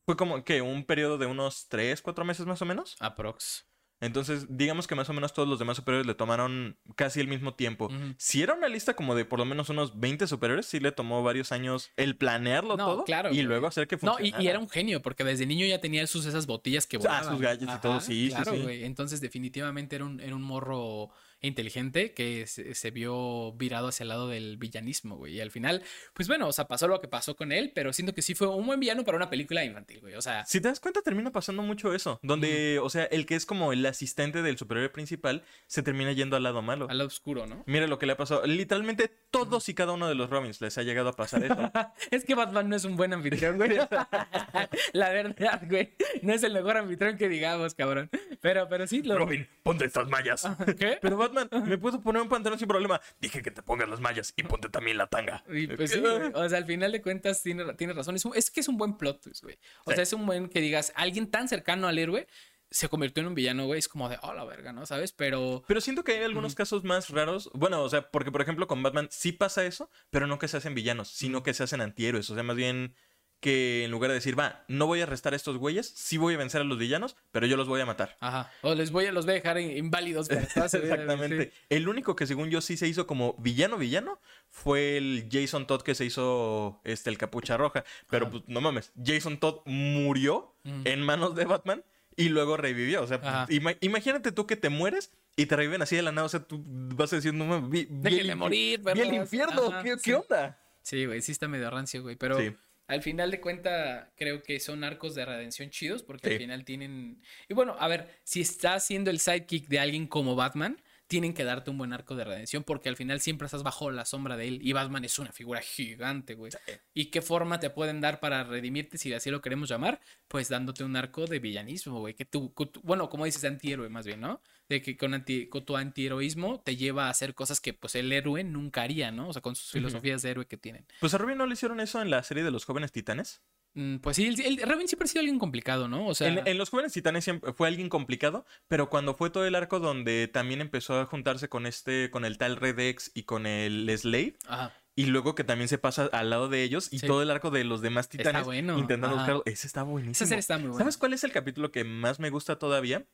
Fue como que un periodo de unos 3, 4 meses más o menos. Aprox. Entonces, digamos que más o menos todos los demás superiores le tomaron casi el mismo tiempo. Si era una lista como de por lo menos unos 20 superiores, sí le tomó varios años el planearlo No, todo claro, y güey. luego hacer que No, funcionara. y, y era un genio, porque desde niño ya tenía sus esas botellas que Ah, volaban. sus gadgets y todo, sí, sí, claro, sí. güey. Entonces, definitivamente era un, era un morro inteligente que se, se vio virado hacia el lado del villanismo, güey. Y al final, pues bueno, o sea, pasó lo que pasó con él, pero siento que sí fue un buen villano para una película infantil, güey. O sea, Si te das cuenta, termina pasando mucho eso. Donde, o sea, el que es como el asistente del superhéroe principal se termina yendo al lado malo. al lado oscuro, ¿no? Mira lo que le ha pasado. Literalmente todos y cada uno de los Robins les ha llegado a pasar eso. *laughs* Es que Batman no es un buen anfitrión, güey. *laughs* La verdad, güey. No es el mejor anfitrión que digamos, cabrón. Pero, pero sí lo. Robin, ponte estas mallas. ¿Qué? Pero Batman, ¿me puedo poner un pantalón sin problema? Dije que te pongas las mallas y ponte también la tanga. Y pues sí, güey. o sea, al final de cuentas tiene, tiene razón. Es, un- es que es un buen plot twist, güey. O Sí. sea, es un buen que digas, alguien tan cercano al héroe se convirtió en un villano, güey. Es como de, oh, la verga, ¿no? ¿Sabes? Pero. Pero siento que hay algunos casos más raros. Bueno, o sea, porque por ejemplo con Batman sí pasa eso, pero no que se hacen villanos, sino que se hacen antihéroes. O sea, más bien que en lugar de decir, va, no voy a arrestar a estos güeyes, sí voy a vencer a los villanos, pero yo los voy a matar. Ajá. O les voy a, los voy a dejar in- inválidos. para Exactamente. sí. El único que según yo sí se hizo como villano villano fue el Jason Todd que se hizo este el capucha roja, pero Ajá. pues no mames, Jason Todd murió en manos de Batman y luego revivió, o sea, ima- imagínate tú que te mueres y te reviven así de la nada, o sea, tú vas a decir, no mames, vi, vi el morir, vi el perros". infierno, Ajá, ¿qué, sí. qué onda? Sí, güey, sí está medio rancio, güey. Pero Sí. Al final de cuenta, creo que son arcos de redención chidos porque Sí. al final tienen. Y bueno, a ver, si estás siendo el sidekick de alguien como Batman, tienen que darte un buen arco de redención porque al final siempre estás bajo la sombra de él y Batman es una figura gigante, güey. ¿Y qué forma te pueden dar para redimirte, si así lo queremos llamar? Pues dándote un arco de villanismo, güey. Que tú, bueno, como dices, antihéroe más bien, ¿no? De que con, anti- con tu antiheroísmo te lleva a hacer cosas que pues el héroe nunca haría, ¿no? O sea, con sus filosofías de héroe que tienen. Pues a Robin no le hicieron eso en la serie de los jóvenes titanes. Mm, Pues sí, el, el- Robin siempre ha sido alguien complicado, ¿no? O sea, En, en los jóvenes titanes siempre fue alguien complicado, pero cuando fue todo el arco donde también empezó a juntarse con este, con el tal Red X y con el Slave, ajá. y luego que también se pasa al lado de ellos y Sí. todo el arco de los demás titanes bueno, intentando ajá. buscarlo. Ese está buenísimo. Serie está muy buena. ¿Sabes cuál es el capítulo que más me gusta todavía?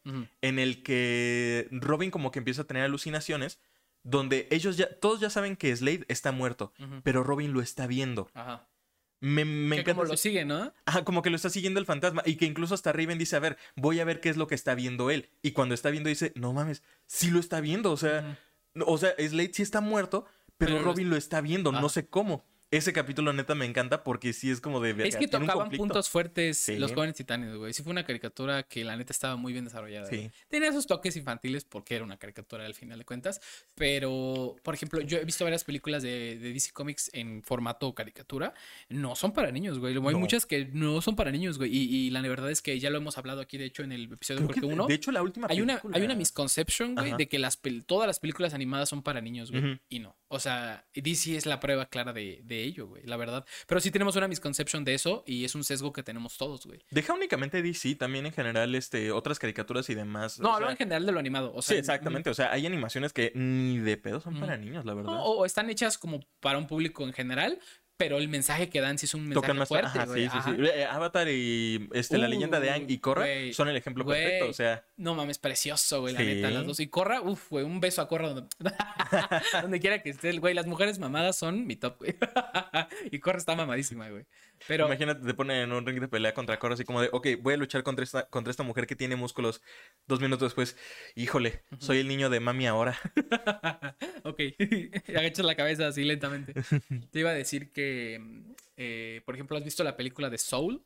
En el que Robin como que empieza a tener alucinaciones, donde ellos ya, todos ya saben que Slade está muerto, pero Robin lo está viendo. Ajá. Me, me que encanta. como lo sigue, ¿no? Ajá, como que lo está siguiendo el fantasma y que incluso hasta Raven dice, a ver, voy a ver qué es lo que está viendo él. Y cuando está viendo dice, no mames, sí lo está viendo. O sea, o sea, Slade sí está muerto, pero, Robin lo está viendo, no sé cómo. Ese capítulo neta me encanta porque sí es como de... Es que tocaban puntos fuertes Sí. los jóvenes titanes, güey. Sí fue una caricatura que la neta estaba muy bien desarrollada. Sí. güey. Tenía sus toques infantiles porque era una caricatura al final de cuentas. Pero, por ejemplo, yo he visto varias películas de, de DC Comics en formato caricatura. No son para niños, güey. Hay No. muchas que no son para niños, güey. Y, y la verdad es que ya lo hemos hablado aquí, de hecho, en el episodio Creo que, creo que uno. de hecho, la última Hay una, película- hay una misconception, güey, Ajá. de que las todas las películas animadas son para niños, güey. Ujú. Y no. O sea, DC es la prueba clara de, de ello, güey, la verdad. Pero sí tenemos una misconception de eso y es un sesgo que tenemos todos, güey. Deja únicamente DC, también en general este, otras caricaturas y demás. No, hablo sea, en general de lo animado. O Sí, exactamente. O sea, hay animaciones que ni de pedo son para niños, la verdad. no, o están hechas como para un público en general, pero el mensaje que dan sí es un mensaje más fuerte, Ajá, sí, sí, Ajá. sí. Eh, Avatar y este, la Uh, leyenda de Aang y Korra güey, son el ejemplo güey. perfecto. O sea, No mames, precioso, güey, la Sí. neta, las dos. Y Corra, uff, güey, un beso a Corra donde, *laughs* donde quiera que esté, güey. Las mujeres mamadas son mi top, güey. *laughs* y Corra está mamadísima, güey. Pero, imagínate, te ponen en un ring de pelea contra Korra así como de, ok, voy a luchar contra esta, contra esta mujer que tiene músculos. Dos minutos después, híjole, soy el niño de mami ahora. *laughs* ok, *laughs* agachas la cabeza así lentamente. *laughs* Te iba a decir que, eh, por ejemplo, ¿has visto la película de Soul?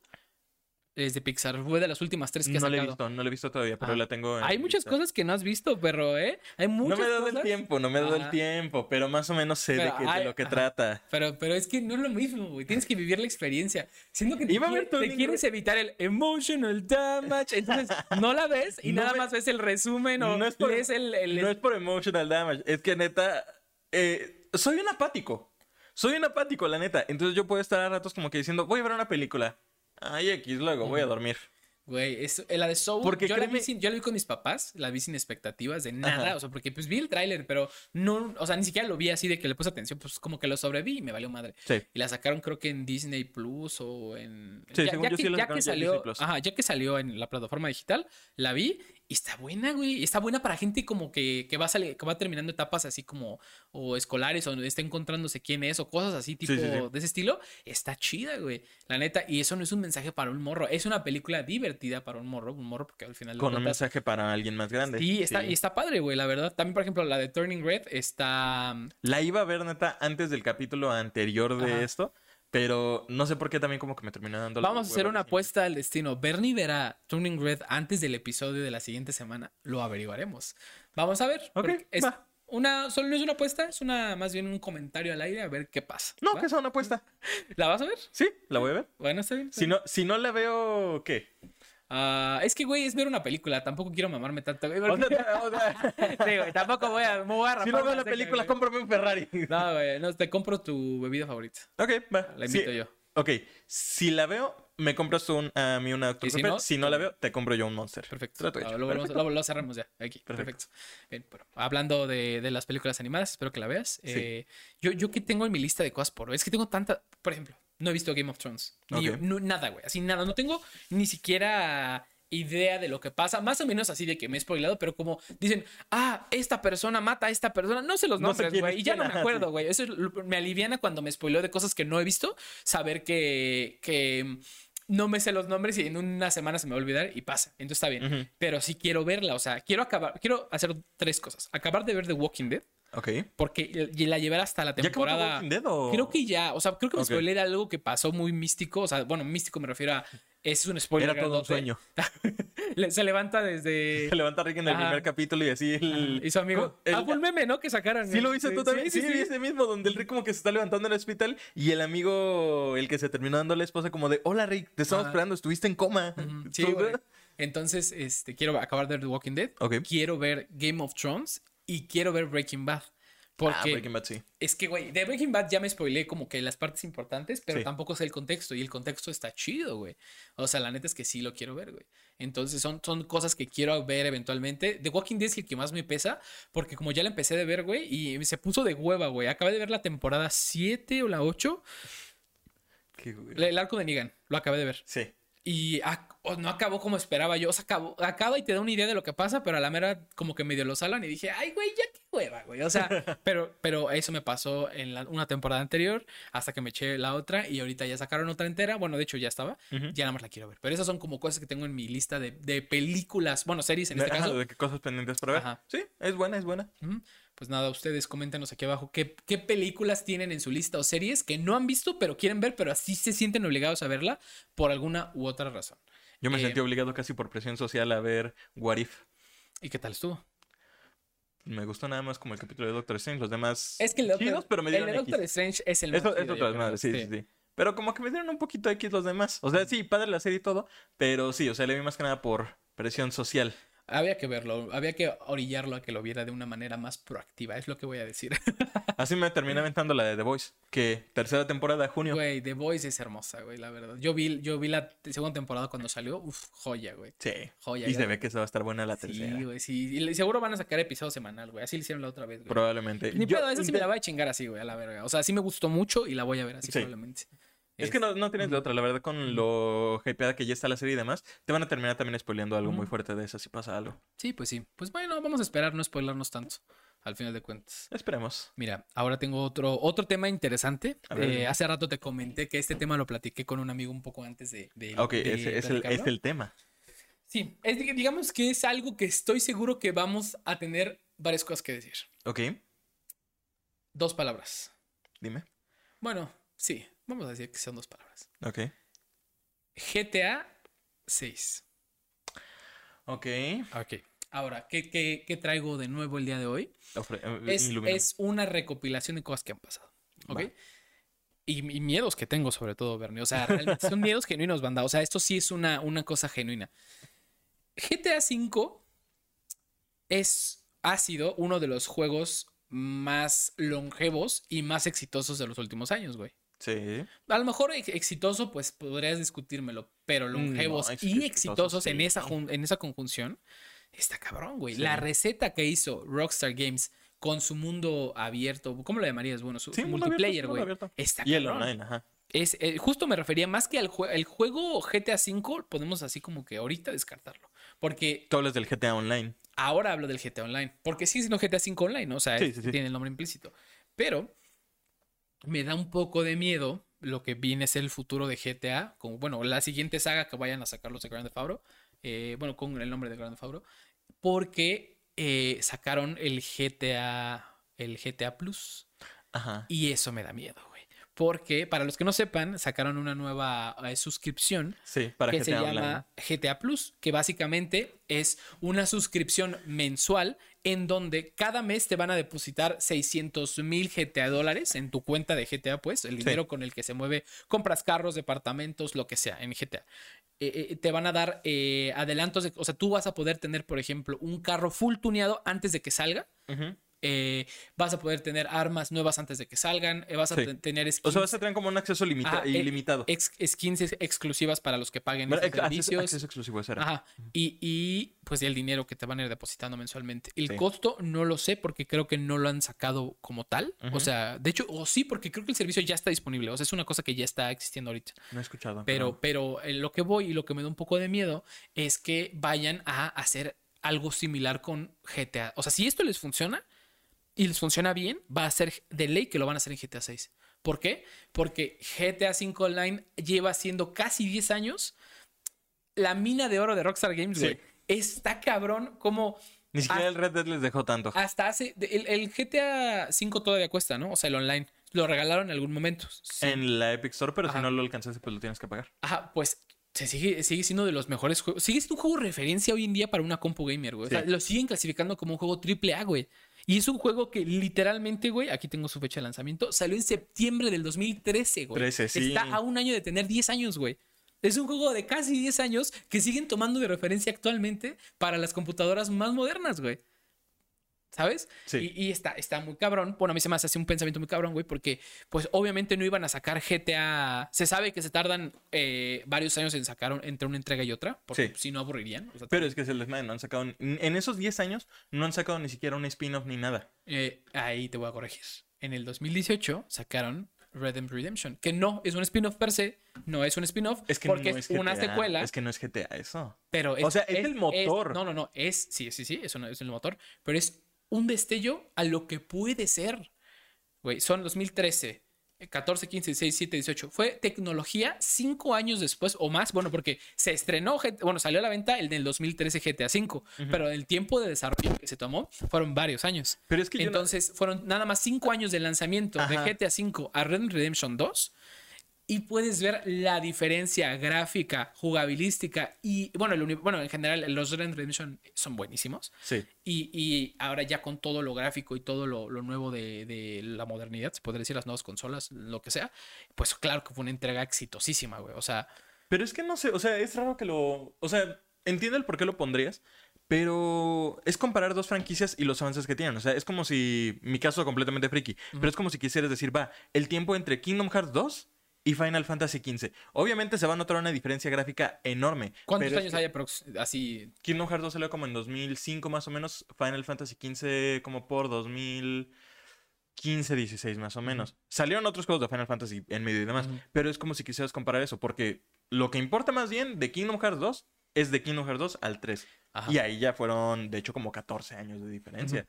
Es de Pixar, fue de las últimas tres que ha No la he visto, no la he visto todavía, pero Ajá. la tengo en Hay muchas cosas que no has visto, perro, ¿eh? Hay No me he dado cosas. el tiempo, no me he dado el tiempo, pero más o menos sé de, qué- de lo que ajá. trata. Pero, pero es que no es lo mismo, güey. Tienes que vivir la experiencia. Siendo que te, Iba a ver te quieres evitar el emotional damage. Entonces, *laughs* no la ves y No nada me- más ves el resumen o No es por- lees el. el- No es por emotional damage, es que neta, eh, soy un apático. Soy un apático, la neta. Entonces yo puedo estar a ratos como que diciendo, voy a ver una película. Ay, X, luego voy a dormir. Güey, es, eh, la de Soul, Porque yo, la vi créeme- sin- yo la vi con mis papás, la vi sin expectativas de nada, Ajá. o sea, porque pues vi el tráiler, pero no, o sea, ni siquiera lo vi así de que le puse atención, pues como que lo sobreví y me valió madre. Sí. Y la sacaron creo que en Disney Plus o en... Sí, según yo que, sí la ya que ya en salió, Disney Plus. ajá, ya que salió en la plataforma digital, la vi Y está buena, güey. Está buena para gente como que, que va, a salir- que va terminando etapas así como o escolares o está encontrándose quién es o cosas así tipo Sí, sí, sí. de ese estilo. Está chida, güey. La neta. Y eso no es un mensaje para un morro. Es una película divertida para un morro. Un morro porque al final... Con un cuentas- mensaje para alguien más grande. Sí, está, y está padre, güey, la verdad. También, por ejemplo, la de Turning Red está... La iba a ver, neta, antes del capítulo anterior de Ajá. esto, pero no sé por qué también como que me terminó dando... Vamos a hacer una apuesta al destino. Bernie verá Turning Red antes del episodio de la siguiente semana. Lo averiguaremos. Vamos a ver. Ok, es va. una, solo no es una apuesta, es una más bien un comentario al aire a ver qué pasa. No, ¿va? que sea una apuesta. ¿La vas a ver? Sí, la voy a ver. Bueno, está bien. está Si no, si no la veo, ¿qué? Ah, es que, güey, es ver una película. Tampoco quiero mamarme tanto. güey, O porque- sea, o sea, *laughs* sí, güey, tampoco voy a, me voy a si no veo la que, película, güey. cómprame un Ferrari. No, güey, no, te compro tu bebida favorita. Ok, va. La Sí, invito yo. Ok, si la veo, me compras un- a mí una Dr. Si no, Si no la veo, te compro yo un Monster. Perfecto. Ah, Lo, Perfecto. lo- lo cerramos ya. Aquí. Perfecto. Perfecto. Bien, bueno, hablando de, de las películas animadas, espero que la veas. Sí. Eh, yo, yo que tengo en mi lista de cosas por ver. Es que tengo tanta. Por ejemplo, no he visto Game of Thrones. Ni- Ok. no- nada, güey. Así nada. No tengo ni siquiera idea de lo que pasa. Más o menos así de que me he spoilado, pero como dicen, ah, esta persona mata a esta persona. No sé los No nombres, güey. y ya no me *laughs* ajá, acuerdo, güey. Eso es me aliviana cuando me spoileo de cosas que no he visto. Saber que. que no me sé los nombres y en una semana se me va a olvidar y pasa. Entonces está bien. Pero sí quiero verla. O sea, quiero acabar. Quiero hacer tres cosas. Acabar de ver The Walking Dead. Ok. Porque la llevar hasta la ¿Ya temporada. Dead o...? Creo que ya. O sea, creo que me Ok. spoileré de algo que pasó muy místico. O sea, bueno, místico me refiero a. Es un spoiler. Era todo un sueño. *laughs* Se levanta desde. *laughs* Se levanta Rick en el Ajá. primer capítulo y así el... Y su amigo. El- Ah, fue meme, ¿no? Que sacaron. Sí, lo viste tú también. Sí, sí, sí. ese mismo, donde el Rick como que se está levantando en el hospital y el amigo, el que se terminó dando a la esposa, como de: Hola Rick, te estamos esperando, estuviste en coma. Ujú, Sí, ¿Tú- güey. Entonces, este, quiero acabar de ver The Walking Dead. Ok. Quiero ver Game of Thrones y quiero ver Breaking Bad. Porque Ah, Breaking Bad, sí. es que, güey, de Breaking Bad ya me spoileé como que las partes importantes, pero Sí. tampoco sé el contexto y el contexto está chido, güey. O sea, la neta es que sí lo quiero ver, güey. Entonces son, son cosas que quiero ver eventualmente. The Walking Dead es el que más me pesa, porque como ya la empecé de ver, güey, y se puso de hueva, güey. Acabé de ver la temporada 7 o la 8, Qué güey. el arco de Negan, lo acabé de ver. Sí. Y ac- no acabó como esperaba yo. O sea, acabó- acaba y te da una idea de lo que pasa, pero a la mera como que medio lo salan y dije, ay, güey, ya qué hueva, güey. O sea, *laughs* pero, pero eso me pasó en la- una temporada anterior hasta que me eché la otra y ahorita ya sacaron otra entera. Bueno, de hecho ya estaba. Ujú. Ya nada más la quiero ver. Pero esas son como cosas que tengo en mi lista de, de películas, bueno, series en este Ajá, caso. ¿De qué cosas pendientes para ver? Ajá. Sí, es buena, es buena. Ujú. Pues nada, ustedes coméntenos aquí abajo qué, qué películas tienen en su lista o series que no han visto, pero quieren ver, pero así se sienten obligados a verla por alguna u otra razón. Yo me Eh, sentí obligado casi por presión social a ver What If. ¿Y qué tal estuvo? Me gustó nada más como el capítulo de Doctor Strange. Los demás Es que el Doctor, chidos, pero me el dieron de X. Doctor Strange es el más Eso es otra madre, sí, sí, sí. Pero como que me dieron un poquito X los demás. O sea, sí, padre la serie y todo. Pero sí, o sea, le vi más que nada por presión social. Había que verlo, había que orillarlo a que lo viera de una manera más proactiva, es lo que voy a decir. *laughs* Así me terminé aventando la de The Voice. Que tercera temporada, junio. Güey, The Voice es hermosa, güey, la verdad. Yo vi, yo vi la segunda temporada cuando salió, uf, joya, güey. Sí. Joya. Y se ve que se va a estar buena la tercera. Sí, güey, sí. Y seguro van a sacar episodio semanal, güey. Así lo hicieron la otra vez, güey. Probablemente. Ni Yo pedo, esa sí me la voy a chingar así, güey, a la verga. O sea, sí me gustó mucho y la voy a ver así Sí. probablemente. Es que no, no tienes de otra, la verdad, con lo hypeada que ya está la serie y demás, te van a terminar también spoileando algo muy fuerte de eso si pasa algo. Sí, pues sí. Pues bueno, vamos a esperar no spoilarnos tanto, al final de cuentas. Esperemos. Mira, ahora tengo otro, otro tema interesante. Eh, hace rato te comenté que este tema lo platiqué con un amigo un poco antes de... de Ok, de ese es el, es el tema. Sí, es, dig- digamos que es algo que estoy seguro que vamos a tener varias cosas que decir. Ok, Dos palabras. dime. Bueno, sí, vamos a decir que son dos palabras. Ok. GTA 6. Ok. Ok. Ahora, ¿qué, qué, qué traigo de nuevo el día de hoy? Ofre- eh, Es, es una recopilación de cosas que han pasado. ¿Ok? Y, y miedos que tengo, sobre todo, Bernie. O sea, realmente son miedos *laughs* genuinos, banda. O sea, esto sí es una, una cosa genuina. GTA V es, ha sido uno de los juegos más longevos y más exitosos de los últimos años, güey. Sí. A lo mejor ex- exitoso, pues podrías discutírmelo, pero longevos Mm, ex- y exitosos, en, sí. esa en esa conjunción, está cabrón, güey. Sí. La receta que hizo Rockstar Games con su mundo abierto, ¿cómo lo llamarías? Bueno, su, Sí, multiplayer, güey. Está Y el online, ajá. Es, eh, justo me refería más que al jue- el juego GTA V, podemos así como que ahorita descartarlo. Porque Tú hablas del GTA Online. ahora hablo del GTA Online. Porque sigue siendo GTA 5 Online, ¿no? O sea, Sí, sí, sí. tiene el nombre implícito. Pero me da un poco de miedo lo que viene a ser el futuro de GTA. Como, bueno, la siguiente saga que vayan a sacar los de Grand Theft Auto. eh, bueno, con el nombre de Grand Theft Auto. Porque eh, sacaron el GTA. El GTA Plus. Ajá. Y eso me da miedo, güey. Porque, para los que no sepan, sacaron una nueva eh, suscripción Sí, para que GTA se Online. llama GTA Plus, que básicamente es una suscripción mensual en donde cada mes te van a depositar 600 mil GTA dólares en tu cuenta de GTA, pues, el dinero con el que se mueve, compras carros, departamentos, lo que sea en GTA. Eh, eh, te van a dar eh, adelantos, de- o sea, tú vas a poder tener, por ejemplo, un carro full tuneado antes de que salga. Eh, vas a poder tener armas nuevas antes de que salgan. eh, vas a Sí. tener skins, O sea, vas a tener como un acceso limita- Ajá, eh, ilimitado. ex- skins ex- exclusivas para los que paguen esos ex- servicios. acceso exclusivo, ese era. Ajá. Y, y, pues el dinero que te van a ir depositando mensualmente. El Sí. costo no lo sé porque creo que no lo han sacado como tal. O sea, de hecho, o sí, porque creo que el servicio ya está disponible. O sea, es una cosa que ya está existiendo ahorita. No he escuchado. Pero, pero eh, lo que voy y lo que me da un poco de miedo es que vayan a hacer algo similar con GTA. O sea, si esto les funciona y les funciona bien, va a ser de ley que lo van a hacer en GTA 6. ¿Por qué? Porque GTA 5 Online lleva siendo casi 10 años la mina de oro de Rockstar Games, Sí. güey. Está cabrón como Ni siquiera el Red Dead les dejó tanto. hasta hace... El, el GTA 5 todavía cuesta, ¿no? O sea, el online. Lo regalaron en algún momento. Sí. En la Epic Store, pero Ajá. si no lo alcanzaste, pues lo tienes que pagar. Ajá, pues se sigue, sigue siendo de los mejores juegos. Sigue siendo un juego referencia hoy en día para una compu gamer, güey. O sea, lo siguen clasificando como un juego triple A, güey. Y es un juego que literalmente, güey, aquí tengo su fecha de lanzamiento, salió en septiembre del 2013, güey. 13, sí. Está a un año de tener 10 años, güey. Es un juego de casi 10 años que siguen tomando de referencia actualmente para las computadoras más modernas, güey. ¿Sabes? Sí. Y, y está, está muy cabrón. Bueno, a mí se me hace así un pensamiento muy cabrón, güey, porque pues obviamente no iban a sacar GTA. Se sabe que se tardan eh, varios años en sacar un- entre una entrega y otra, porque Sí. si no aburrirían. O sea, Pero es que se les no han sacado. En esos 10 años no han sacado ni siquiera un spin-off ni nada. eh, ahí te voy a corregir. En el 2018 sacaron Red Dead Redemption, que no es un spin-off per se, no es un spin-off, Es que porque no es es una GTA, secuela. Es que no es GTA eso. Pero O sea, es el motor. no, no, no. Es, sí, sí, sí. Eso no es el motor. Pero es un destello a lo que puede ser. Güey, son 2013, eh, 14, 15, 16, 17, 18. Fue tecnología cinco años después o más. Bueno, porque se estrenó, bueno, salió a la venta el del 2013 GTA V. Pero el tiempo de desarrollo que se tomó fueron varios años. Pero es que yo no- Entonces, fueron nada más cinco años de lanzamiento de Ajá. GTA V a Red Dead Redemption 2 y puedes ver la diferencia gráfica, jugabilística y, bueno, el bueno en general los Red Redemption son buenísimos. Sí. Y, y ahora ya con todo lo gráfico y todo lo, lo nuevo de, de la modernidad, se podría decir las nuevas consolas, lo que sea, pues claro que fue una entrega exitosísima, güey. O sea, Pero es que no sé, o sea, es raro que lo. O sea, entiendo el por qué lo pondrías, pero es comparar dos franquicias y los avances que tienen. O sea, es como si. Mi caso completamente friki, pero es como si quisieras decir, va, el tiempo entre Kingdom Hearts 2 y Final Fantasy XV. Obviamente se va a notar una diferencia gráfica enorme. ¿cuántos años que hay así? Kingdom Hearts 2 salió como en 2005 más o menos, Final Fantasy XV como por 2015, 16 más o menos. Salieron otros juegos de Final Fantasy en medio y demás, pero es como si quisieras comparar eso, porque lo que importa más bien de Kingdom Hearts 2 es de Kingdom Hearts 2 al 3. Ajá. Y ahí ya fueron, de hecho, como 14 años de diferencia.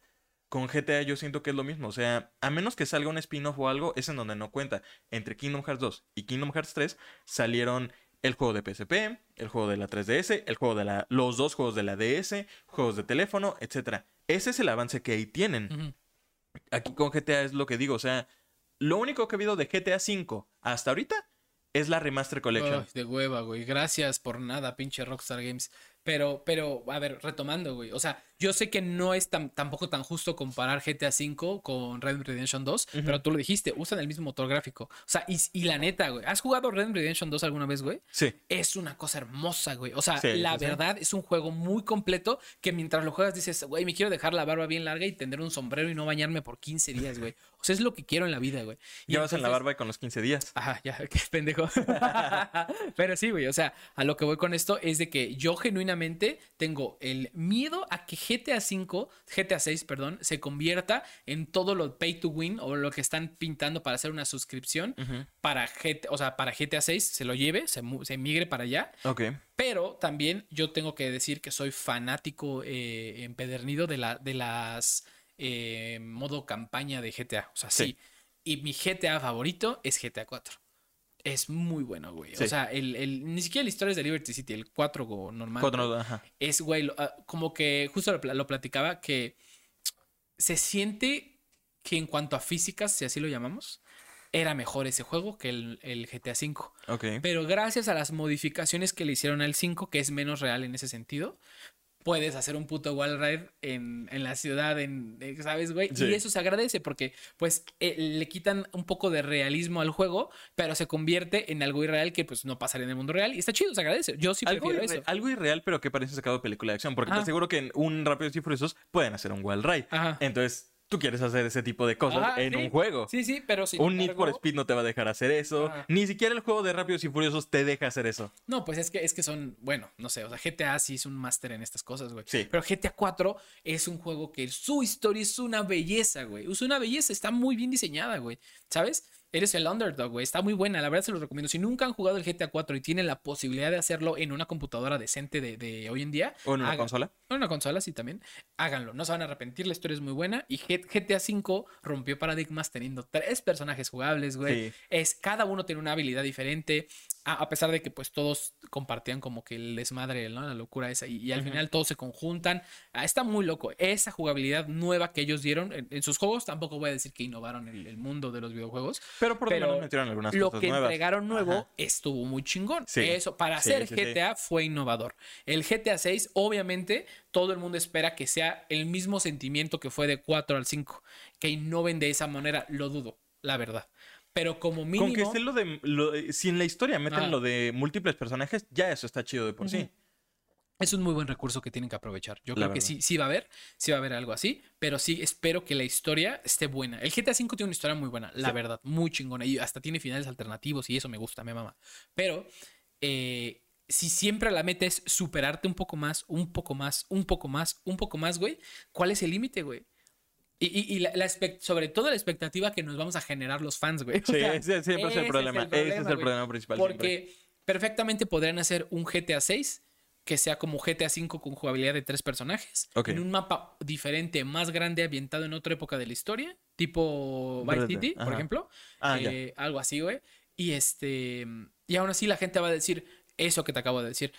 Con GTA yo siento que es lo mismo. O sea, a menos que salga un spin-off o algo, es en donde no cuenta. Entre Kingdom Hearts 2 y Kingdom Hearts 3 salieron el juego de PSP, el juego de la 3DS, el juego de la, los dos juegos de la DS, juegos de teléfono, etc. Ese es el avance que ahí tienen. Aquí con GTA es lo que digo. O sea, lo único que ha habido de GTA 5 hasta ahorita es la Remaster Collection. Ay, de hueva, güey. Gracias por nada, pinche Rockstar Games. Pero, pero, a ver, retomando, güey. O sea, yo sé que no es tan, tampoco tan justo comparar GTA V con Red Dead Redemption 2, pero tú lo dijiste, usan el mismo motor gráfico. O sea, y, y la neta, güey. ¿Has jugado Red Dead Redemption 2 alguna vez, güey? Sí. Es una cosa hermosa, güey. O sea, Sí, la sí. verdad es un juego muy completo que mientras lo juegas dices, güey, me quiero dejar la barba bien larga y tener un sombrero y no bañarme por 15 días, güey. O sea, es lo que quiero en la vida, güey. Y Ya vas en la entonces- barba y con los 15 días. Ajá, ya, *laughs* qué pendejo. *laughs* Pero sí, güey, o sea, a lo que voy con esto es de que yo genuinamente tengo el miedo a que GTA 5, GTA 6, perdón, se convierta en todo lo pay to win o lo que están pintando para hacer una suscripción para GTA, o sea, para GTA 6 se lo lleve, se, se migre para allá. Ok. Pero también yo tengo que decir que soy fanático eh, empedernido de, la, de las eh, modo campaña de GTA. O sea, sí. Sí. Y mi GTA favorito es GTA 4. Es muy bueno, güey. O sea, el, el- ni siquiera la historia es de Liberty City, el 4 go- normal. Cuatro, güey, ajá. Es, güey, lo- ah, como que justo lo, pla- lo platicaba, que se siente que en cuanto a físicas, si así lo llamamos, era mejor ese juego que el, el GTA 5. Ok. Pero gracias a las modificaciones que le hicieron al 5, que es menos real en ese sentido, puedes hacer un puto wall ride en, en la ciudad, en, eh, ¿sabes, güey? Sí. Y eso se agradece porque, pues, eh, le quitan un poco de realismo al juego, pero se convierte en algo irreal que, pues, no pasaría en el mundo real. Y está chido, se agradece. Yo sí Algo, prefiero irre- eso. algo irreal, pero que parece sacado de película de acción. Porque te Ajá. aseguro que en un Rápidos y Furiosos pueden hacer un Wild Ride. Ajá. Entonces, tú quieres hacer ese tipo de cosas Ajá, en sí. un juego. Sí, sí, pero sin un Need for Speed no te va a dejar hacer eso. Ajá. Ni siquiera el juego de Rápidos y Furiosos te deja hacer eso. No, pues es que, es que son, bueno, no sé, o sea, GTA sí es un máster en estas cosas, güey. Sí. Pero GTA 4 es un juego que su historia es una belleza, güey. Es una belleza, está muy bien diseñada, güey. ¿Sabes? Eres el underdog, güey. Está muy buena, la verdad se los recomiendo. Si nunca han jugado el GTA 4 y tienen la posibilidad de hacerlo en una computadora decente de, de hoy en día. O en una hagan- consola. o en una consola, sí, también. Háganlo, no se van a arrepentir, la historia es muy buena. Y GTA 5 rompió paradigmas teniendo tres personajes jugables, güey. Sí. Es, cada uno tiene una habilidad diferente. A, a pesar de que pues todos compartían como que el desmadre, ¿no? La locura esa. Y, y al final todos se conjuntan. Ah, está muy loco. Esa jugabilidad nueva que ellos dieron en, en sus juegos, tampoco voy a decir que innovaron el, el mundo de los videojuegos. Pero por lo menos metieron algunas Lo cosas que nuevas. entregaron nuevo Ajá. estuvo muy chingón. Sí. Eso, para Sí, hacer sí. GTA fue innovador. El GTA 6, obviamente, todo el mundo espera que sea el mismo sentimiento que fue de 4 al 5. Que innoven de esa manera, lo dudo, la verdad. Pero como mínimo. Con que esté lo de. lo- si en la historia meten Ajá. lo de múltiples personajes, ya eso está chido de por sí. Es un muy buen recurso que tienen que aprovechar. Yo La creo que sí, sí va a haber, sí va a haber algo así, pero sí espero que la historia esté buena. El GTA V tiene una historia muy buena, la Sí. verdad, muy chingona y hasta tiene finales alternativos y eso me gusta, me mama. Pero eh, si siempre la meta es superarte un poco más, un poco más, un poco más, un poco más, güey, ¿cuál es el límite, güey? Y, y- y la- sobre todo la expectativa que nos vamos a generar los fans, güey. *laughs* O Sí, sea, ese siempre es el problema. Ese es el problema principal. siempre. Porque perfectamente podrían hacer un GTA 6 que sea como GTA 5 con jugabilidad de tres personajes. En un mapa diferente, más grande, ambientado en otra época de la historia. Tipo Vice City, por ejemplo. Ah. Eh, algo así, güey. Y este. Y aún así la gente va a decir eso que te acabo de decir.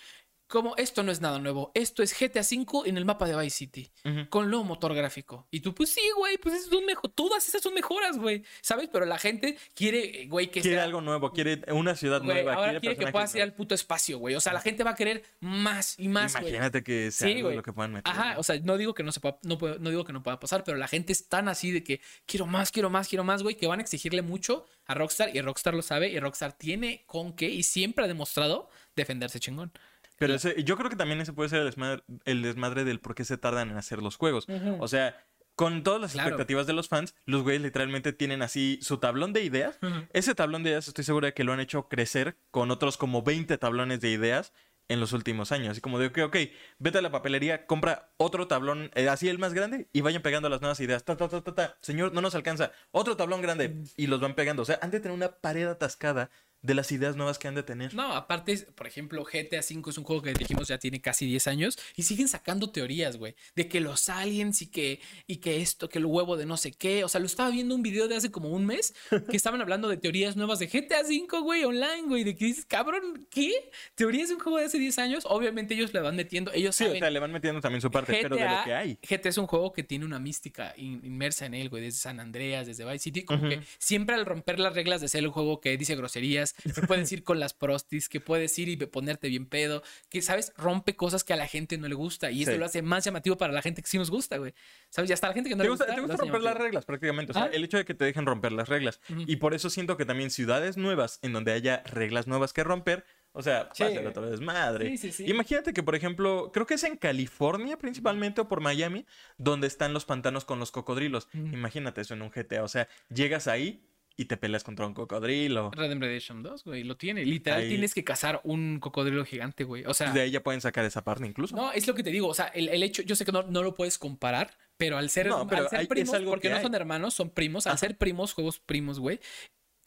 Como esto no es nada nuevo, esto es GTA 5 en el mapa de Vice City, con nuevo motor gráfico. Y tú, pues sí, güey, pues es un mejor, todas esas son mejoras, güey, ¿sabes? Pero la gente quiere, güey, que Quiere sea- algo nuevo, quiere una ciudad Güey, nueva. ahora quiere quiere que puedas ir al puto espacio, güey. O sea, la gente va a querer más y más, güey. Imagínate que sea Sí, algo güey. lo que puedan meter. Ajá, o sea, no digo que no se pueda, no, puedo- no digo que no pueda pasar, pero la gente es tan así de que quiero más, quiero más, quiero más, güey, que van a exigirle mucho a Rockstar y Rockstar lo sabe y Rockstar tiene con qué y siempre ha demostrado defenderse chingón. Pero ese- yo creo que también ese puede ser el desmadre, el desmadre del por qué se tardan en hacer los juegos. O sea, con todas las Claro. expectativas de los fans, los güeyes literalmente tienen así su tablón de ideas. Ese tablón de ideas estoy seguro de que lo han hecho crecer con otros como 20 tablones de ideas en los últimos años. Así como de, ok, ok, vete a la papelería, compra otro tablón, eh, así el más grande, y vayan pegando las nuevas ideas. Ta, ta, ta, ta, ta. Señor, no nos alcanza. Otro tablón grande. Y los van pegando. O sea, han de tener una pared atascada de las ideas nuevas que han de tener. No, aparte, por ejemplo, GTA V es un juego que dijimos ya tiene casi 10 años y siguen sacando teorías, güey, de que los aliens y que, y que esto, que el huevo de no sé qué. O sea, lo estaba viendo un video de hace como un mes que estaban hablando de teorías nuevas de GTA V, güey, online, güey, de que dices, cabrón, ¿qué? ¿Teorías de un juego de hace 10 años? Obviamente ellos le van metiendo, ellos Sí, o sea, le van metiendo también su parte, pero de lo que hay. GTA es un juego que tiene una mística in- inmersa en él, güey, desde San Andreas, desde Vice City, como que siempre al romper las reglas de ser el juego que dice groserías, que puedes ir con las prostis, que puedes ir y ponerte bien pedo, que, ¿sabes? Rompe cosas que a la gente no le gusta y esto Sí. lo hace más llamativo para la gente que sí nos gusta, güey. ¿Sabes? Y hasta la gente que no ¿Te le gusta, gusta. te gusta romper las reglas prácticamente? O sea, Ah. el hecho de que te dejen romper las reglas. Y por eso siento que también ciudades nuevas en donde haya reglas nuevas que romper. O sea, Sí. pásale otra vez, madre. Sí, sí, sí. Imagínate que, por ejemplo, creo que es en California principalmente o por Miami, donde están los pantanos con los cocodrilos. Imagínate eso en un GTA. O sea, llegas ahí y te peleas contra un cocodrilo. Red Dead Redemption 2, güey, lo tiene. Literal, Ahí- tienes que cazar un cocodrilo gigante, güey. O sea, De ahí ya pueden sacar esa parte incluso. no, es lo que te digo. O sea, el, el hecho, yo sé que no, no lo puedes comparar, pero al ser, No, pero al ser hay- primos, algo porque que no hay. son hermanos, son primos, al Ajá. ser primos, juegos primos, güey.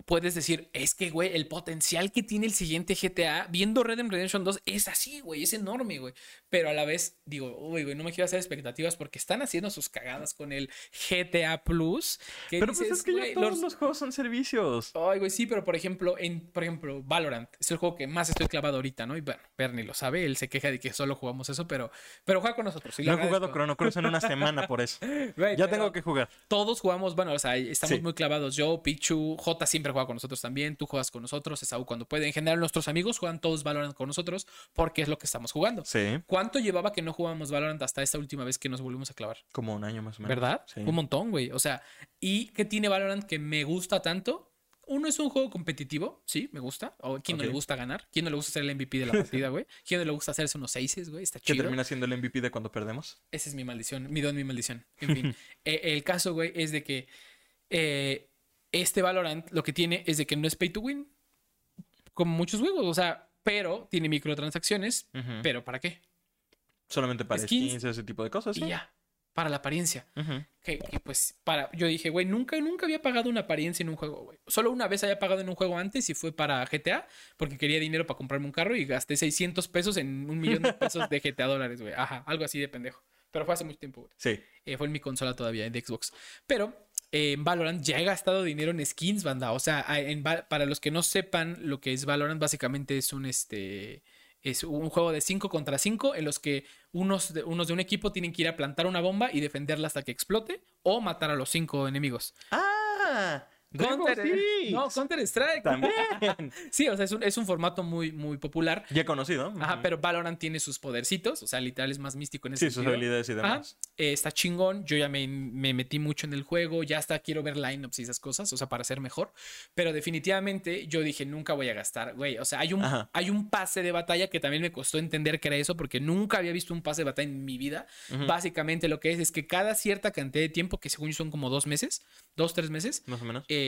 Puedes decir, es que, güey, el potencial que tiene el siguiente GTA, viendo Red Dead Redemption 2, es así, güey, es enorme, güey. Pero a la vez, digo, uy, güey, no me quiero hacer expectativas porque están haciendo sus cagadas con el GTA Plus. que pero pues es que ya todos los- los juegos son servicios. Ay, güey, sí, pero por ejemplo, en, por ejemplo, Valorant es el juego que más estoy clavado ahorita, ¿no? Y bueno, Bernie lo sabe, él se queja de que solo jugamos eso, pero, pero juega con nosotros. y No he jugado. Chrono Cross en una semana por eso. *laughs* Güey, Ya tengo que jugar. Todos jugamos, bueno, o sea, estamos Sí. muy clavados. Yo, Pichu, J siempre juega con nosotros también, tú juegas con nosotros, Esaú cuando puede. En general, nuestros amigos juegan todos Valorant con nosotros porque es lo que estamos jugando. Sí, ¿Cuánto llevaba que no jugábamos Valorant hasta esta última vez que nos volvimos a clavar? como un año más o menos. ¿Verdad? Sí. Un montón, güey. O sea, ¿y qué tiene Valorant que me gusta tanto? Uno es un juego competitivo, sí, me gusta. O quién no le gusta ganar, quién no le gusta ser el MVP de la *laughs* partida, güey. ¿Quién no le gusta hacerse unos seises, güey? Está chido. termina siendo el MVP de cuando perdemos. Esa es mi maldición, mi don, mi maldición. En fin, *laughs* Eh, el caso, güey, es de que eh, este Valorant lo que tiene es de que no es pay to win, como muchos juegos, o sea, pero tiene microtransacciones, Ujú. pero ¿para qué? Solamente para skins. skins, ese tipo de cosas. Y ya, para la apariencia. Que, que, pues para yo dije, güey, nunca nunca había pagado una apariencia en un juego, güey. Solo una vez había pagado en un juego antes y fue para GTA porque quería dinero para comprarme un carro y gasté 600 pesos en un millón de pesos de GTA dólares, güey. Ajá, algo así de pendejo. Pero fue hace mucho tiempo, güey. Sí. Eh, fue en mi consola todavía, de Xbox. Pero eh, en Valorant ya he gastado dinero en skins, banda. O sea, en para los que no sepan lo que es Valorant, básicamente es un este. Es un juego de 5 contra 5 en los que unos de, unos de un equipo tienen que ir a plantar una bomba y defenderla hasta que explote o matar a los cinco enemigos. ¡Ah! Counter, Six. no, Counter Strike. También. *laughs* Sí, o sea, es un, es un formato muy, muy popular. ya conocido. Ajá, pero Valorant tiene sus podercitos, o sea, literal es más místico en ese Sí, sus sentido. habilidades y Ajá, demás. eh, está chingón. Yo ya me, me metí mucho en el juego. Ya hasta quiero ver lineups y esas cosas, o sea, para ser mejor. Pero definitivamente yo dije, nunca voy a gastar, güey. O sea, hay un, Ajá. hay un pase de batalla que también me costó entender que era eso, porque nunca había visto un pase de batalla en mi vida. Ujú. Básicamente lo que es es que cada cierta cantidad de tiempo, que según yo son como dos meses, dos, tres meses, Más o menos. eh,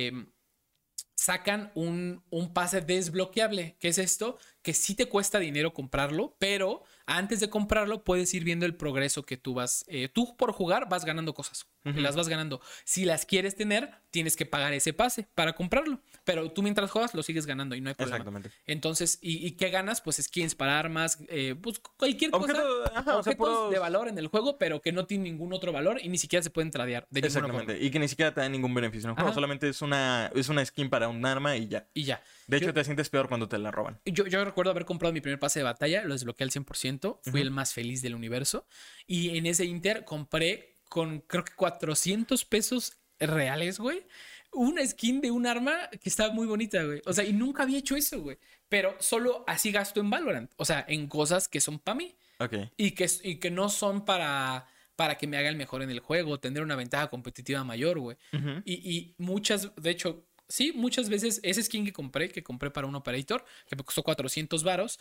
sacan un, un pase desbloqueable. ¿Qué es esto? Que sí te cuesta dinero comprarlo, pero antes de comprarlo puedes ir viendo el progreso que tú vas. eh, tú por jugar vas ganando cosas. Las vas ganando. Si las quieres tener, tienes que pagar ese pase para comprarlo. Pero tú mientras juegas lo sigues ganando y no hay problema. Exactamente. Entonces, ¿y, y qué ganas? Pues skins para armas, eh, pues cualquier cosa. O sea, objetos puros- de valor en el juego, pero que no tienen ningún otro valor y ni siquiera se pueden tradear de forma. Exactamente. Y que ni siquiera te da ningún beneficio en el juego. Ajá. Solamente es una, es una skin para un arma y ya. Y ya. De hecho, Yo- te sientes peor cuando te la roban. Yo, yo recuerdo haber comprado mi primer pase de batalla, lo desbloqueé al 100%, fui el más feliz del universo. Y en ese Inter compré con creo que 400 pesos reales, güey, una skin de un arma que estaba muy bonita, güey. O sea, y nunca había hecho eso, güey. Pero solo así gasto en Valorant, o sea, en cosas que son para mí Ok. y que, y que no son para, para que me haga el mejor en el juego, tener una ventaja competitiva mayor, güey. Y, y muchas, de hecho, sí, muchas veces ese skin que compré, que compré para un operator, que me costó 400 varos,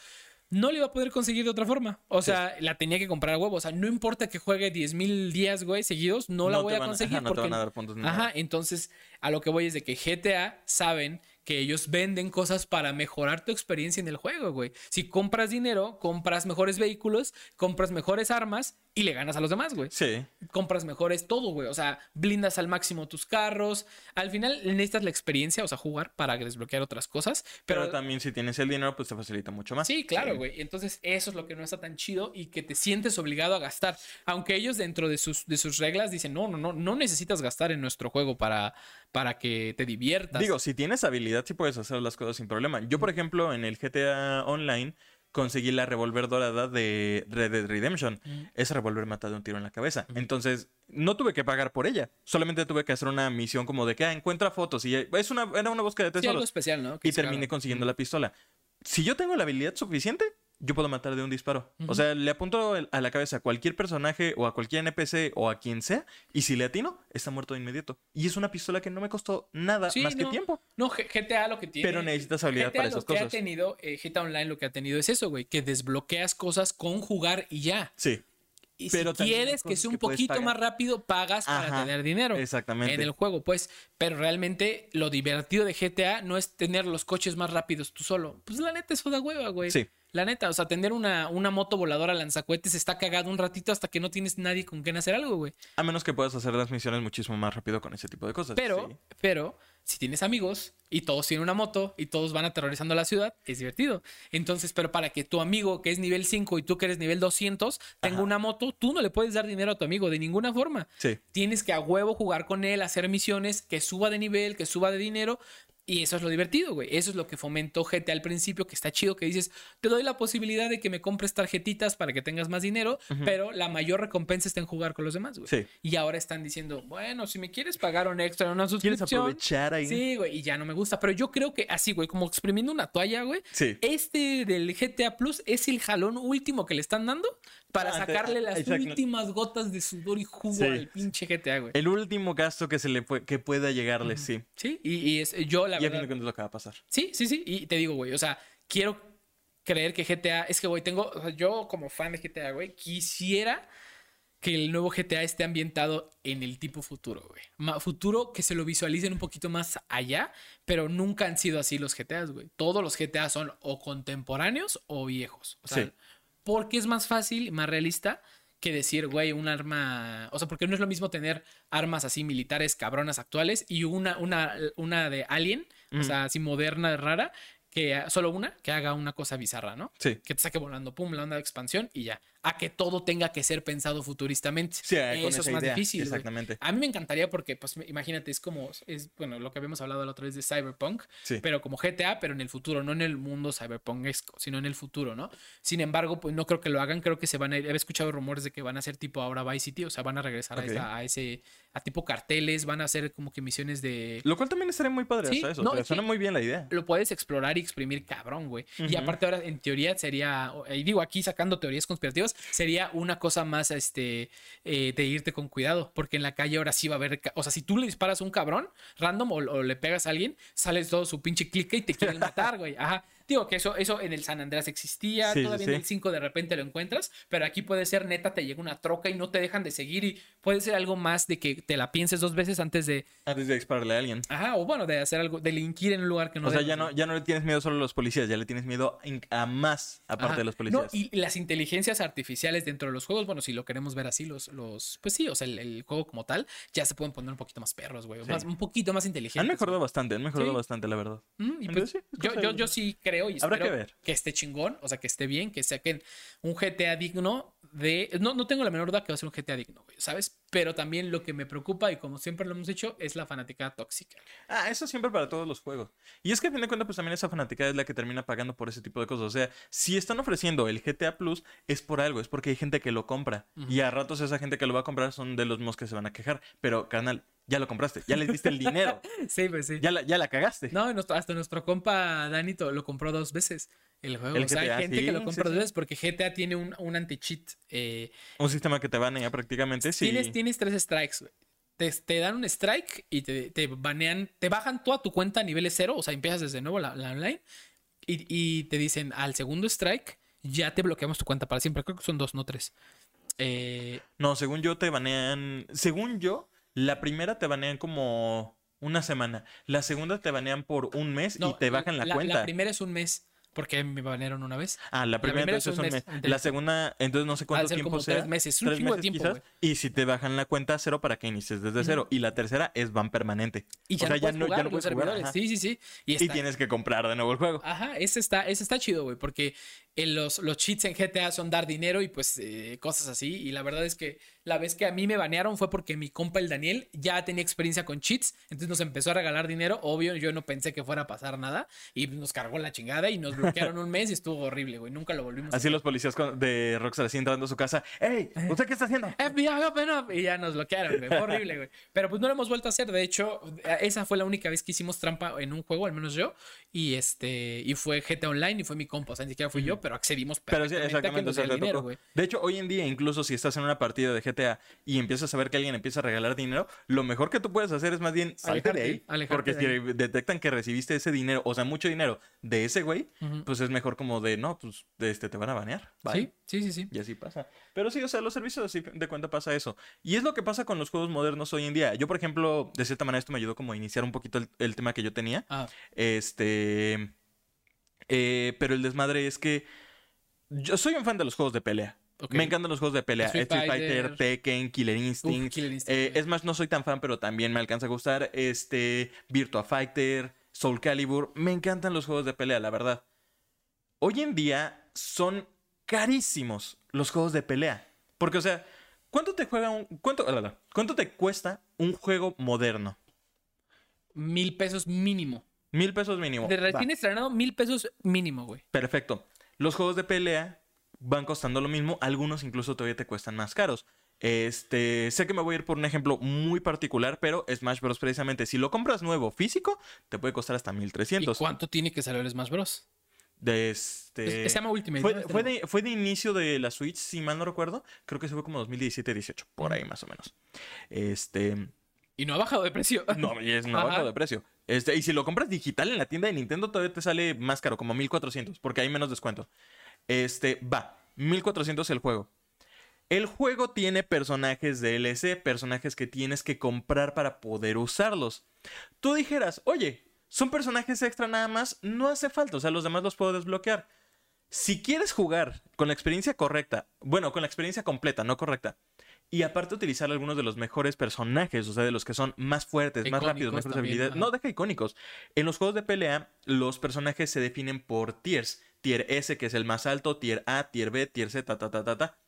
no le iba a poder conseguir de otra forma. O sea, la tenía que comprar a huevo. O sea, no importa que juegue 10 mil días, güey, seguidos, no, la voy a van a- conseguir. ajá, no te porque... van a dar puntos ni Ajá, nada. entonces a lo que voy es de que GTA saben que ellos venden cosas para mejorar tu experiencia en el juego, güey. Si compras dinero, compras mejores vehículos, compras mejores armas y le ganas a los demás, güey Sí. compras mejores todo, güey. O sea, blindas al máximo tus carros. Al final necesitas la experiencia, o sea, jugar para desbloquear otras cosas. Pero, Pero, también si tienes el dinero, pues te facilita mucho más. sí, claro, güey. Entonces, eso es lo que no está tan chido y que te sientes obligado a gastar. Aunque ellos dentro de sus, de sus reglas dicen, no, no, no, no necesitas gastar en nuestro juego para, para que te diviertas. Digo, si tienes habilidad, sí puedes hacer las cosas sin problema. Yo, por ejemplo, en el GTA Online conseguí la revólver dorada de Red Dead Redemption. Mm. Esa revólver mata de un tiro en la cabeza. Entonces, no tuve que pagar por ella. Solamente tuve que hacer una misión como de que ah, encuentra fotos. Y es una, era una búsqueda de Sí, algo tesoros. especial, ¿no? Que y terminé consiguiendo la pistola. Si yo tengo la habilidad suficiente, yo puedo matar de un disparo. O sea, le apunto a la cabeza a cualquier personaje o a cualquier NPC o a quien sea, y si le atino, está muerto de inmediato. Y es una pistola que no me costó nada Sí, más que tiempo. No, GTA lo que tiene. Pero necesitas habilidad GTA para lo esas que ha cosas. tenido, eh, GTA Online lo que ha tenido es eso, güey, que desbloqueas cosas con jugar y ya. Sí. Y Pero si quieres que sea un que poquito pagar. más rápido, pagas para tener dinero Exactamente. en el juego, pues. Pero realmente lo divertido de GTA no es tener los coches más rápidos tú solo. Pues la neta, eso da hueva, güey. Sí. La neta, o sea, tener una, una moto voladora lanzacohetes está cagado un ratito hasta que no tienes nadie con quien hacer algo, güey. A menos que puedas hacer las misiones muchísimo más rápido con ese tipo de cosas. Pero, sí. pero, si tienes amigos y todos tienen una moto y todos van aterrorizando la ciudad, es divertido. Entonces, pero para que tu amigo que es nivel 5 y tú que eres nivel 200 tenga Ajá. una moto, tú no le puedes dar dinero a tu amigo de ninguna forma. Sí. Tienes que a huevo jugar con él, hacer misiones, que suba de nivel, que suba de dinero. Y eso es lo divertido, güey. Eso es lo que fomentó GTA al principio, que está chido, que dices, te doy la posibilidad de que me compres tarjetitas para que tengas más dinero, pero la mayor recompensa está en jugar con los demás, güey. Sí. Y ahora están diciendo, bueno, si me quieres pagar un extra una ¿Quieres suscripción. aprovechar ahí? Sí, güey, y ya no me gusta. Pero yo creo que así, güey, como exprimiendo una toalla, güey. Sí. Este del GTA Plus es el jalón último que le están dando para sacarle las exacto. últimas gotas de sudor y jugo Sí. al pinche GTA, güey. El último gasto que se le pue- que pueda llegarle, sí. Sí, y, y es, yo la y a fin verdad. de cuentas lo que va a pasar. Sí, sí, sí. Y te digo, güey, o sea, quiero creer que GTA. Es que, güey, tengo. O sea, yo, como fan de GTA, güey, quisiera que el nuevo GTA esté ambientado en el tipo futuro, güey. Ma- Futuro que se lo visualicen un poquito más allá, pero nunca han sido así los GTAs, güey. Todos los GTA son o contemporáneos o viejos. O sea, Sí. Porque es más fácil, más realista que decir, güey, un arma. O sea, porque no es lo mismo tener armas así militares cabronas actuales y una, una, una de alien, o sea, así moderna, rara, que solo una que haga una cosa bizarra, ¿no? Sí. Que te saque volando, pum, la onda de expansión y ya. A que todo tenga que ser pensado futuristamente. Sí, eh, Eso es más idea. difícil. Exactamente. A mí me encantaría porque, pues, imagínate, es como, es, bueno, lo que habíamos hablado la otra vez de Cyberpunk, Sí. pero como GTA, pero en el futuro, no en el mundo cyberpunkesco, sino en el futuro, ¿no? Sin embargo, pues no creo que lo hagan, creo que se van a ir, he escuchado rumores de que van a ser tipo ahora Vice City, o sea, van a regresar a, esa- a ese, a tipo carteles, van a hacer como que misiones de... Lo cual también estaría muy padre Sí, eso. no, o sea, suena muy bien la idea. Lo puedes explorar y exprimir cabrón, güey. Y aparte ahora, en teoría, sería, y digo aquí sacando teorías conspirativas, sería una cosa más, este, eh, de irte con cuidado, porque en la calle ahora sí va a haber, o sea, si tú le disparas a un cabrón random o, o le pegas a alguien, sales todo su pinche clique y te quieren *laughs* matar, güey. Ajá. Digo que eso, eso en el San Andreas existía, Sí, todavía sí. en el 5 de repente lo encuentras, pero aquí puede ser neta, te llega una troca y no te dejan de seguir y puede ser algo más de que te la pienses dos veces antes de, Antes de dispararle a alguien. ajá, o bueno, de hacer algo, delinquir en un lugar que no o sea, debes, ya no, ya no le tienes miedo solo a los policías, ya le tienes miedo a más aparte Ajá. de los policías. No, y las inteligencias artificiales dentro de los juegos, bueno, si lo queremos ver así, los, los pues sí, o sea, el, el juego como tal, ya se pueden poner un poquito más perros, güey, Sí. más- un poquito más inteligentes. Han mejorado bastante, han mejorado bastante, la verdad. Mm, y pues, yo, yo, de- yo sí creo y Habrá que ver. esté chingón, o sea, que esté bien, que saquen un GTA digno de... No, no tengo la menor duda que va a ser un GTA digno, güey, ¿sabes? Pero también lo que me preocupa, y como siempre lo hemos hecho, es la fanática tóxica. Ah, eso siempre para todos los juegos. Y es que a fin de cuentas, pues también esa fanática es la que termina pagando por ese tipo de cosas. O sea, si están ofreciendo el GTA Plus, es por algo, es porque hay gente que lo compra. Y a ratos esa gente que lo va a comprar son de los mismos que se van a quejar. Pero, carnal, ya lo compraste, ya les diste el dinero, *laughs* Sí, pues sí. ya la, ya la cagaste. No, hasta nuestro compa Danito lo compró dos veces el juego. El o sea, GTA, hay gente sí, que lo sí, compra dos sí. veces porque GTA tiene un, un anti-cheat. eh, Un sistema que te banea prácticamente, sí. tienes, tienes tres strikes, güey. Te, te dan un strike y te, te banean, te bajan toda tu cuenta a niveles cero, o sea, empiezas desde nuevo la, la online y, y te dicen al segundo strike ya te bloqueamos tu cuenta para siempre. Creo que son dos, no tres. Eh, No, según yo te banean. Según yo, la primera te banean como una semana. La segunda te banean por un mes no, y te bajan la, cuenta. La primera es un mes porque me banearon una vez. Ah, la primera, primera entonces es un es un mes, La segunda, entonces no sé cuánto ser tiempo como sea. tres meses. Un tres de meses tiempo, quizás. Y si te bajan la cuenta a cero para que inicies desde cero. Y la tercera es van permanente. Y ya, o sea, no, puedes jugar ya no puedes jugar. ajá. Sí, sí, sí. Y, tienes que comprar de nuevo el juego. Ajá, ese está, ese está chido, güey, porque en los, los cheats en GTA son dar dinero y pues eh, cosas así. Y la verdad es que la vez que a mí me banearon fue porque mi compa el Daniel ya tenía experiencia con cheats, entonces nos empezó a regalar dinero. Obvio, yo no pensé que fuera a pasar nada y nos cargó la chingada y nos bloquearon un mes y estuvo horrible, güey. Nunca lo volvimos a Así los policías de Rockstar así entrando a su casa. ¡Ey! ¿Usted qué está haciendo? FBI, open up. Y ya nos bloquearon, güey. Fue horrible, güey. Pero pues no lo hemos vuelto a hacer. De hecho, esa fue la única vez que hicimos trampa en un juego, al menos yo. Y este, y fue GTA Online y fue mi compa. O sea, ni siquiera fui yo, pero accedimos Pero sí, exactamente. o sea, dinero. De hecho, hoy en día, incluso si estás en una partida de GTA y empiezas a ver que alguien empieza a regalar dinero, lo mejor que tú puedes hacer es más bien salte de ahí. Porque de si detectan que recibiste ese dinero, o sea, mucho dinero de ese güey, pues es mejor como de, no, pues de este te van a banear. Bye. Sí, sí, sí, sí. Y así pasa. Pero sí, o sea, los servicios así de cuenta pasa eso. Y es lo que pasa con los juegos modernos hoy en día. Yo, por ejemplo, de cierta manera esto me ayudó como a iniciar un poquito el, el tema que yo tenía. Ah, Este... eh, pero el desmadre es que yo soy un fan de los juegos de pelea. Me encantan los juegos de pelea. Street Street, Fighter, Fighter. Tekken, Killer Uf, Instinct. Killer Instinct, Eh, es más, no soy tan fan, pero también me alcanza a gustar. Este, Virtua Fighter, Soul Calibur. Me encantan los juegos de pelea, la verdad. Hoy en día son carísimos los juegos de pelea. Porque, o sea, ¿cuánto te juega un. ¿Cuánto, ¿cuánto te cuesta un juego moderno? Mil pesos mínimo. Mil pesos mínimo. De recién estrenado, mil pesos mínimo, güey. Perfecto. Los juegos de pelea van costando lo mismo, algunos incluso todavía te cuestan más caros. Este, sé que me voy a ir por un ejemplo muy particular, pero Smash Bros. precisamente, si lo compras nuevo físico, te puede costar hasta ¿Y 1300. cuánto tiene que salir el Smash Bros? De este... Es- se llama Ultimate. Fue, ¿no? Este fue de, fue de inicio de la Switch, si mal no recuerdo. Creo que se fue como 2017-18, por ahí más o menos. Este. Y no ha bajado de precio. *laughs* No, y es no Ajá. bajo de precio. Este, y si lo compras digital en la tienda de Nintendo, todavía te sale más caro, como 1400, porque hay menos descuento. Este, va, 1400 el juego. El juego tiene personajes DLC, personajes que tienes que comprar para poder usarlos. Tú dijeras, oye, son personajes extra nada más, no hace falta, o sea, los demás los puedo desbloquear. Si quieres jugar con la experiencia correcta, bueno, con la experiencia completa, no correcta, y aparte utilizar algunos de los mejores personajes, o sea, de los que son más fuertes, más rápidos, mejores también, habilidades. ajá. No, deja icónicos. En los juegos de pelea, los personajes se definen por tiers. Tier S, que es el más alto, tier A, tier B, tier C, ta, ta, ta, ta, ta.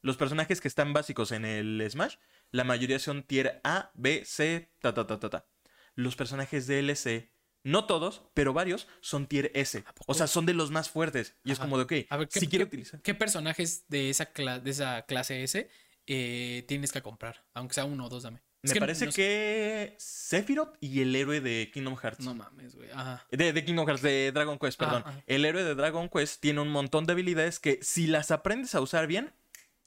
Los personajes que están básicos en el Smash, la mayoría son tier A, B, C, ta, ta, ta, ta, ta. Los personajes DLC, no todos, pero varios, son tier S. O sea, son de los más fuertes. Y es como de, ok, A ver, ¿qué, si quiero qué- utilizar. qué personajes de esa, de esa clase S eh, tienes que comprar? Aunque sea uno o dos, dame. Es Me que parece no que Sephiroth y el héroe de Kingdom Hearts. No mames, güey. Ajá. De, de Kingdom Hearts, de Dragon Quest, Ajá, perdón. ajá. El héroe de Dragon Quest tiene un montón de habilidades que si las aprendes a usar bien,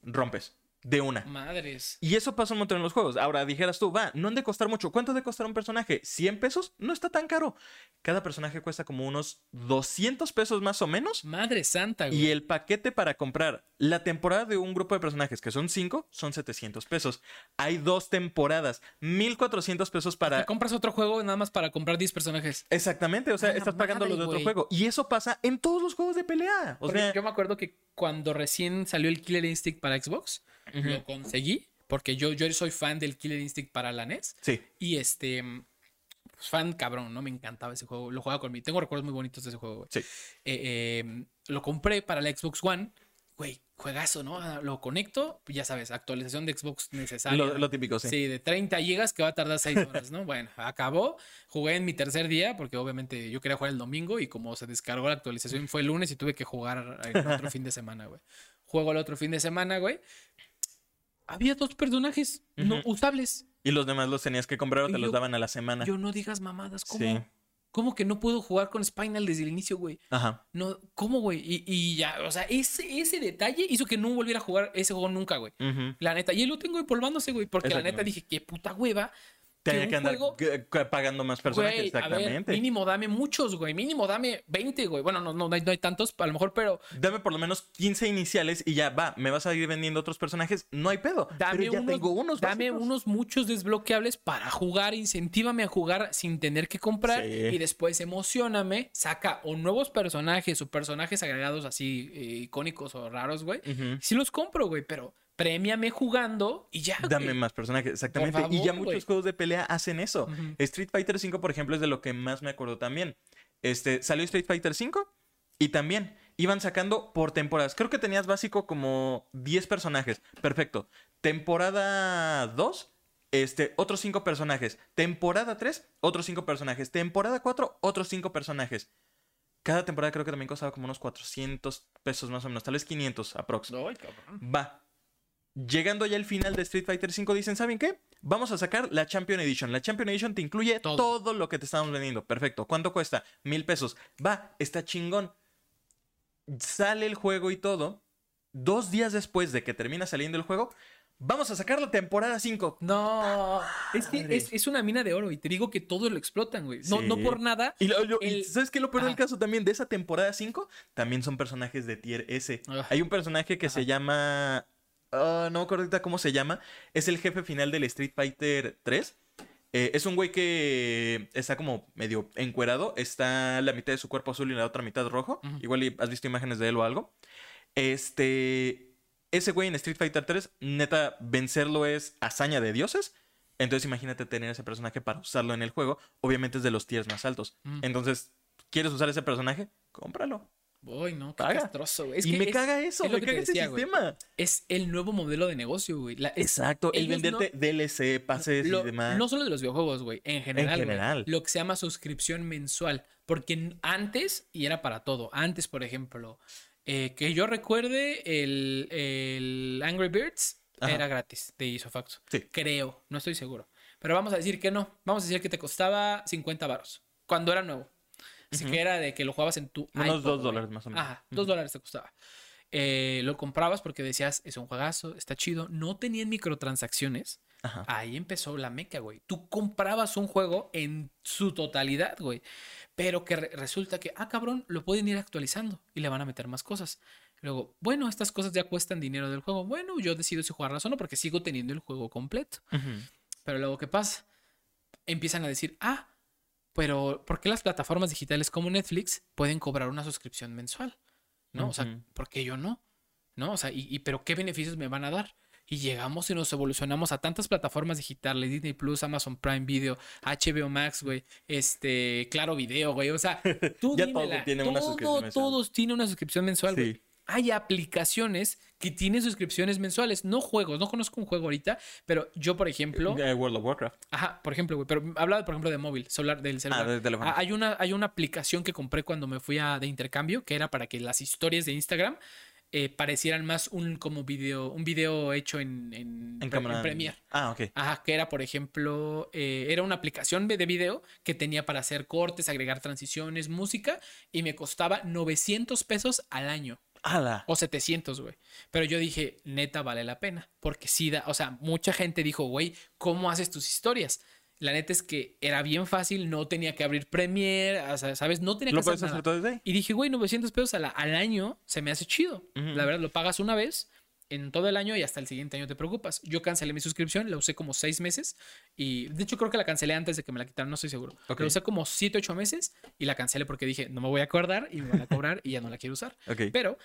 rompes. De una. Madres. Y eso pasa un montón en los juegos. Ahora dijeras tú, va, no han de costar mucho. ¿Cuánto de costar un personaje? ¿100 pesos? No está tan caro. Cada personaje cuesta como unos 200 pesos más o menos. Madre santa, güey. Y el paquete para comprar la temporada de un grupo de personajes, que son 5, son 700 pesos. Hay dos temporadas, 1400 pesos para... Te compras otro juego nada más para comprar 10 personajes. Exactamente, o sea, estás pagando lo de otro juego. Y eso pasa en todos los juegos de pelea. O Porque sea, yo me acuerdo que cuando recién salió el Killer Instinct para Xbox, Lo conseguí. Porque yo, yo soy fan del Killer Instinct para la NES. sí. Y este. Pues fan cabrón, ¿no? Me encantaba ese juego. Lo jugaba con mi. Tengo recuerdos muy bonitos de ese juego, güey. Sí. Eh, eh, lo compré para la Xbox One. Güey, juegazo, ¿no? Ah, Lo conecto, ya sabes, actualización de Xbox necesaria. Lo, lo típico, sí. Sí, de 30 gigas que va a tardar 6 horas, ¿no? Bueno, acabó. Jugué en mi tercer día porque obviamente yo quería jugar el domingo y como se descargó la actualización fue el lunes y tuve que jugar el otro fin de semana, güey. Juego el otro fin de semana, güey. Había dos personajes no usables. Y los demás los tenías que comprar o te los yo- daban a la semana. Yo no digas mamadas, ¿cómo? Sí. ¿Cómo que no puedo jugar con Spinal desde el inicio, güey? Ajá. No, ¿cómo, güey? Y, y ya, o sea, ese, ese detalle hizo que no volviera a jugar ese juego nunca, güey. La neta, y él lo tengo empolvándose, güey, porque la neta dije, qué puta hueva. Tenía que andar juego- pagando más a ver, exactamente. mínimo dame muchos, güey. Mínimo dame 20, güey. Bueno, no, no, no hay, no hay tantos, a lo mejor, pero Dame por lo menos 15 iniciales y ya va, me vas a ir vendiendo otros personajes, no hay pedo. dame pero ya unos, tengo unos dame básicos. unos muchos desbloqueables para jugar. Incentívame a jugar sin tener que comprar. Sí. Y después emocioname. Saca o nuevos personajes o personajes agregados así eh, icónicos o raros, güey. Sí los compro, güey, pero premiame jugando y ya. Dame güey. más personajes, exactamente. Y ya muchos güey. juegos de pelea hacen eso. Street Fighter V, por ejemplo, es de lo que más me acuerdo también. Este, salió Street Fighter V y también iban sacando por temporadas. Creo que tenías básico como 10 personajes. Perfecto. Temporada 2, este, otros 5 personajes. Temporada 3, otros 5 personajes. Temporada 4, otros 5 personajes. Cada temporada creo que también costaba como unos 400 pesos más o menos, tal vez 500 aprox. Cabrón. Va. Llegando ya al final de Street Fighter V, dicen, ¿saben qué? Vamos a sacar la Champion Edition. La Champion Edition te incluye Todo. todo, lo que te estamos vendiendo. Perfecto. ¿Cuánto cuesta? Mil pesos. Va, está chingón. Sale el juego y todo. Dos días después de que termina saliendo el juego, Vamos a sacar la temporada 5. No, es que es, es una mina de oro y te digo que todos lo explotan, güey. No, Sí. no por nada. Y, lo- lo- y El- ¿sabes qué? Lo peor del caso también de esa temporada 5 también son personajes de tier S. Ah. Hay un personaje que se llama. Ah, no me acuerdo ahorita cómo se llama. Es el jefe final del Street Fighter 3. Eh, es un güey que está como medio encuerado. Está la mitad de su cuerpo azul y la otra mitad rojo. Ujú. Igual y has visto imágenes de él o algo. Este. Ese güey en Street Fighter 3, neta, vencerlo es hazaña de dioses. Entonces imagínate tener ese personaje para usarlo en el juego. Obviamente es de los tiers más altos. Mm. Entonces, ¿quieres usar ese personaje? Cómpralo. Uy, no, qué castroso, güey. Es y que me es- caga eso, es me caga ese decía, güey. sistema. Es el nuevo modelo de negocio, güey. La- Exacto, el no- venderte DLC, pases lo- y demás. No solo de los videojuegos, güey. En general. lo que se llama suscripción mensual. Porque antes, y era para todo. Antes, por ejemplo, eh, que yo recuerde, el, el Angry Birds Ajá. era gratis de Isofacto. Sí. Creo, no estoy seguro. Pero vamos a decir que no. Vamos a decir que te costaba 50 varos. Cuando era nuevo. Así que era de que lo jugabas en tu. Unos dos dólares más o menos. Ajá, dos dólares te costaba. Eh, lo comprabas porque decías, es un juegazo, está chido. No tenían microtransacciones. Ajá. Ahí empezó la meca, güey. Tú comprabas un juego en su totalidad, güey. Pero que re- resulta que, ah, cabrón, lo pueden ir actualizando y le van a meter más cosas. Luego, bueno, estas cosas ya cuestan dinero del juego. Bueno, yo decido si jugarlas o no porque sigo teniendo el juego completo. Pero luego, ¿qué pasa? Empiezan a decir, ah, pero ¿por qué las plataformas digitales como Netflix pueden cobrar una suscripción mensual? ¿No? O sea. ¿por qué yo no? ¿No? O sea, ¿y, y pero qué beneficios me van a dar? Y llegamos y nos evolucionamos a tantas plataformas digitales, Disney Plus, Amazon Prime Video, HBO Max, güey, este, Claro Video, güey. O sea, *laughs* tú Ya dímela, todo tiene una suscripción mensual. Todos tienen una suscripción mensual, güey Sí. Hay aplicaciones que tienen suscripciones mensuales, no juegos. No conozco un juego ahorita, pero yo, por ejemplo, World of Warcraft. ajá, por ejemplo, güey, pero hablaba, por ejemplo, de móvil, celular, del celular. Ah, de teléfono. Ah, hay una, hay una aplicación que compré cuando me fui a, de intercambio, que era para que las historias de Instagram eh, parecieran más un como video, un video hecho en, en, En cámara. Premiere. Ah, ok. Ajá, que era, por ejemplo, eh, era una aplicación de video que tenía para hacer cortes, agregar transiciones, música, y me costaba 900 pesos al año. O 700, güey. Pero yo dije, neta, vale la pena. Porque sí da, o sea, mucha gente dijo, güey, ¿cómo haces tus historias? La neta es que era bien fácil, no tenía que abrir Premiere, o sea, ¿sabes? No tenía que ¿Lo hacer puedes nada. hacer todo desde ahí? Y dije, güey, 900 pesos al, al año se me hace chido. Ujú. La verdad, lo pagas una vez en todo el año y hasta el siguiente año te preocupas. Yo cancelé mi suscripción, la usé como seis meses y de hecho creo que la cancelé antes de que me la quitaran, no estoy seguro. Ok. La usé como siete, ocho meses y la cancelé porque dije, no me voy a acordar y me van a cobrar y ya no la quiero usar. *laughs* Ok. Pero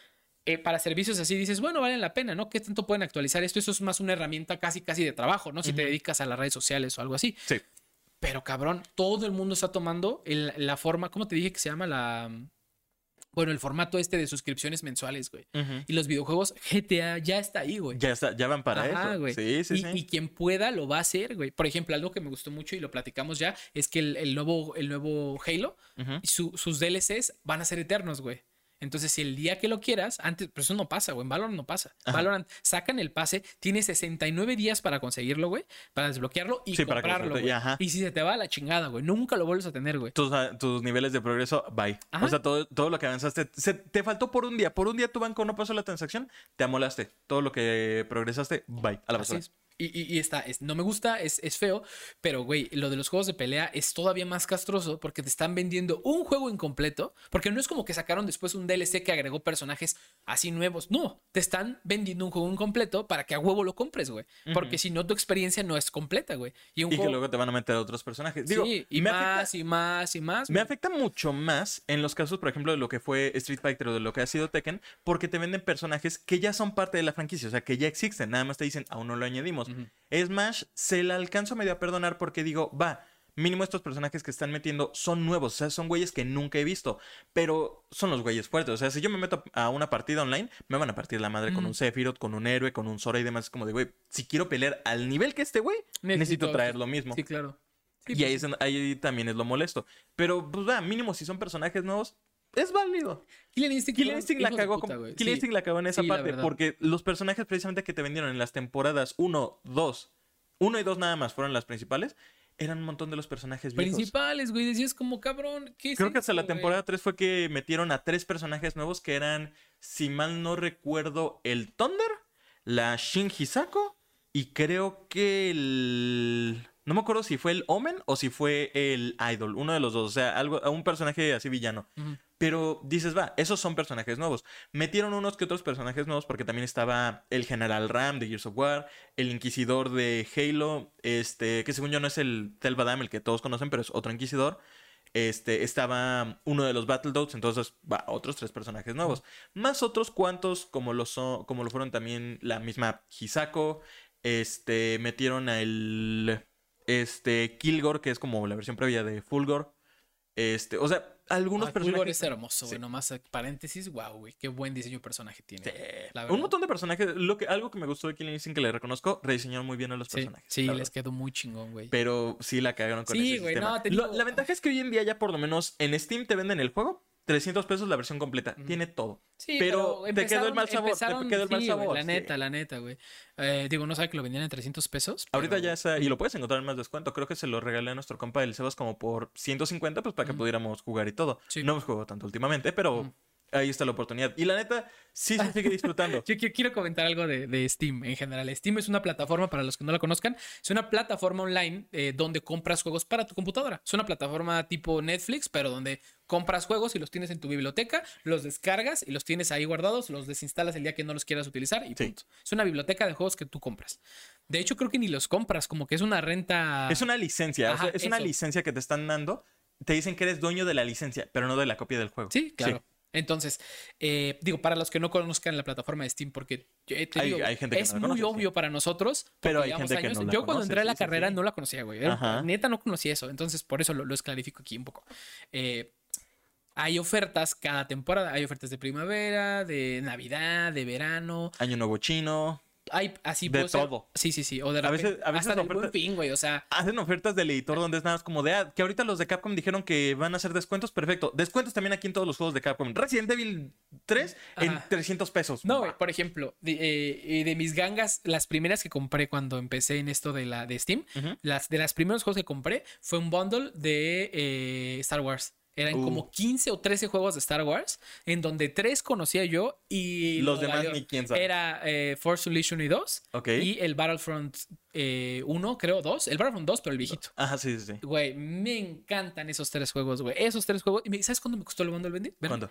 eh, para servicios así dices, bueno, valen la pena, ¿no? ¿Qué tanto pueden actualizar esto? Eso es más una herramienta casi, casi de trabajo, ¿no? Si te Ujú. dedicas a las redes sociales o algo así. Sí. Pero cabrón, todo el mundo está tomando el- la forma, ¿cómo te dije que se llama la... Bueno, el formato este de suscripciones mensuales, güey. Ujú. Y los videojuegos GTA ya está ahí, güey. Ya, está, ya van para Ajá, eso. güey. Sí, sí, y, sí. y quien pueda lo va a hacer, güey. Por ejemplo, algo que me gustó mucho y lo platicamos ya es que el, el nuevo, el nuevo Halo, Ujú. su- sus DLCs van a ser eternos, güey. Entonces, si el día que lo quieras, antes, pero eso no pasa, güey. En Valorant no pasa. Ajá. Valorant sacan el pase, tienes 69 días para conseguirlo, güey, para desbloquearlo y Sí, para comprarlo, güey. y ajá. Y si se te va a la chingada, güey, nunca lo vuelves a tener, güey. Tus, ah, tus niveles de progreso, bye. Ajá. O sea, todo, todo lo que avanzaste, se- te faltó por un día. Por un día tu banco no pasó la transacción, te amolaste. Todo lo que progresaste, bye. A la Así basura. es. Y, y- y está, es- no me gusta, es, es feo, pero güey, lo de los juegos de pelea es todavía más castroso porque te están vendiendo un juego incompleto, porque no es como que sacaron después un DLC que agregó personajes así nuevos, no, te están vendiendo un juego incompleto para que a huevo lo compres, güey, porque si no tu experiencia no es completa, güey. Y un Y que luego te van a meter a otros personajes. Digo, sí, y más, afecta- y más, y más. Me güey. afecta mucho más en los casos, por ejemplo, de lo que fue Street Fighter o de lo que ha sido Tekken, porque te venden personajes que ya son parte de la franquicia, o sea, que ya existen, nada más te dicen, aún no lo añadimos. Ujú. Smash se la alcanzo medio a perdonar porque digo, va, mínimo estos personajes que están metiendo son nuevos, o sea, son güeyes que nunca he visto, pero son los güeyes fuertes, o sea, si yo me meto a una partida online, me van a partir la madre con un Sephiroth, con un héroe, con un Sora y demás, es como de, güey, si quiero pelear al nivel que este güey, necesito, traer lo mismo. Sí, claro. Sí, y pues ahí, es- ahí también es lo molesto. Pero, pues, va, mínimo si son personajes nuevos, es válido. Killer Instinct, fueron Instinct la cagó, puta, Sí. Instinct la cagó en esa Sí, parte, porque los personajes precisamente que te vendieron en las temporadas 1, 2, 1 y 2 nada más fueron las principales, eran un montón de los personajes viejos. Principales, güey, decías como cabrón. ¿qué es Creo que hasta la güey? temporada 3 fue que metieron a tres personajes nuevos que eran, si mal no recuerdo, el Thunder, la Shin Hisako Y creo que el. No me acuerdo si fue el Omen o si fue el Idol, uno de los dos. O sea, algo, un personaje así villano. Pero dices, va, esos son personajes nuevos. Metieron unos que otros personajes nuevos porque también estaba el General Ram de Gears of War, el Inquisidor de Halo, este, que según yo no es el Tel Badam, el que todos conocen, pero es otro Inquisidor. Este, estaba uno de los Battletoads, entonces, va, otros tres personajes nuevos. Más otros cuantos, como lo, son, como lo fueron también la misma Hisako, este, metieron a el, este, Kilgore, que es como la versión previa de Fulgor. Este, o sea, algunos Ah, personajes... es hermoso, güey. Sí. Nomás paréntesis, wow, güey. Qué buen diseño de personaje tiene. Sí. la. Un montón de personajes. Lo que, algo que me gustó de Killing Instinct que le reconozco, rediseñaron muy bien a los Sí, personajes. sí, les quedó muy chingón, güey. Pero sí la cagaron con Sí, ese güey, sistema. no, te Lo- la ventaja es que hoy en día ya por lo menos en Steam te venden el juego. 300 pesos la versión completa. Tiene todo. Sí, pero te quedó el mal sabor, te quedó el mal sí, sabor, La sí. neta, la neta, güey. Eh, digo, no sabe que lo vendían en 300 pesos. Ahorita ya está, y lo puedes encontrar en más descuento. Creo que se lo regalé a nuestro compa el Sebas como por 150, pues para que pudiéramos jugar y todo. Sí. No hemos jugado tanto últimamente, pero. Ahí está la oportunidad. Y la neta, sí se sigue disfrutando. *laughs* Yo qui- quiero comentar algo de, de Steam en general. Steam es una plataforma, para los que no la conozcan, es una plataforma online eh, donde compras juegos para tu computadora. Es una plataforma tipo Netflix, pero donde compras juegos y los tienes en tu biblioteca, los descargas y los tienes ahí guardados, los desinstalas el día que no los quieras utilizar y Sí. punto. Es una biblioteca de juegos que tú compras. De hecho, creo que ni los compras, como que es una renta. Es una licencia, o sea, Ajá, es una licencia que te están dando. Te dicen que eres dueño de la licencia, pero no de la copia del juego. Sí, claro. Entonces, eh, digo, para los que no conozcan la plataforma de Steam, porque yo, te Hay- digo, hay gente que es no muy conoce, sí. obvio para nosotros. Pero hay gente que no la Yo cuando entré a la sí, carrera sí. no la conocía, güey. Era-. Neta no conocía eso. Entonces, por eso lo, lo clarifico aquí un poco. Eh, hay ofertas cada temporada. Hay ofertas de primavera, de Navidad, de verano. Año Nuevo Chino. Hay así De ser- todo. Sí, sí, sí. O de A veces- a veces hasta del oferta- buen fin, güey. O sea, Hacen ofertas del editor donde es nada más como de, ah, que ahorita los de Capcom dijeron que van a hacer descuentos, perfecto. Descuentos también aquí en todos los juegos de Capcom. Resident Evil 3 en Ajá. 300 pesos. No, güey, por ejemplo, de, eh, de mis gangas, las primeras que compré cuando empecé en esto de la de Steam, las de los primeros juegos que compré fue un bundle de eh, Star Wars. Eran Uh. como 15 o 13 juegos de Star Wars, en donde tres conocía yo y Los lo demás valió. ni quién sabe. Era eh, Force Unleashed 1 y 2 Ok. y el Battlefront eh, 1, creo, 2. El Battlefront 2, pero el viejito. Ajá, sí, sí, sí. Güey, me encantan esos tres juegos, güey. Esos tres juegos. ¿Y me- ¿Sabes cuánto me costó el bundle, Bendy? ¿Cuánto?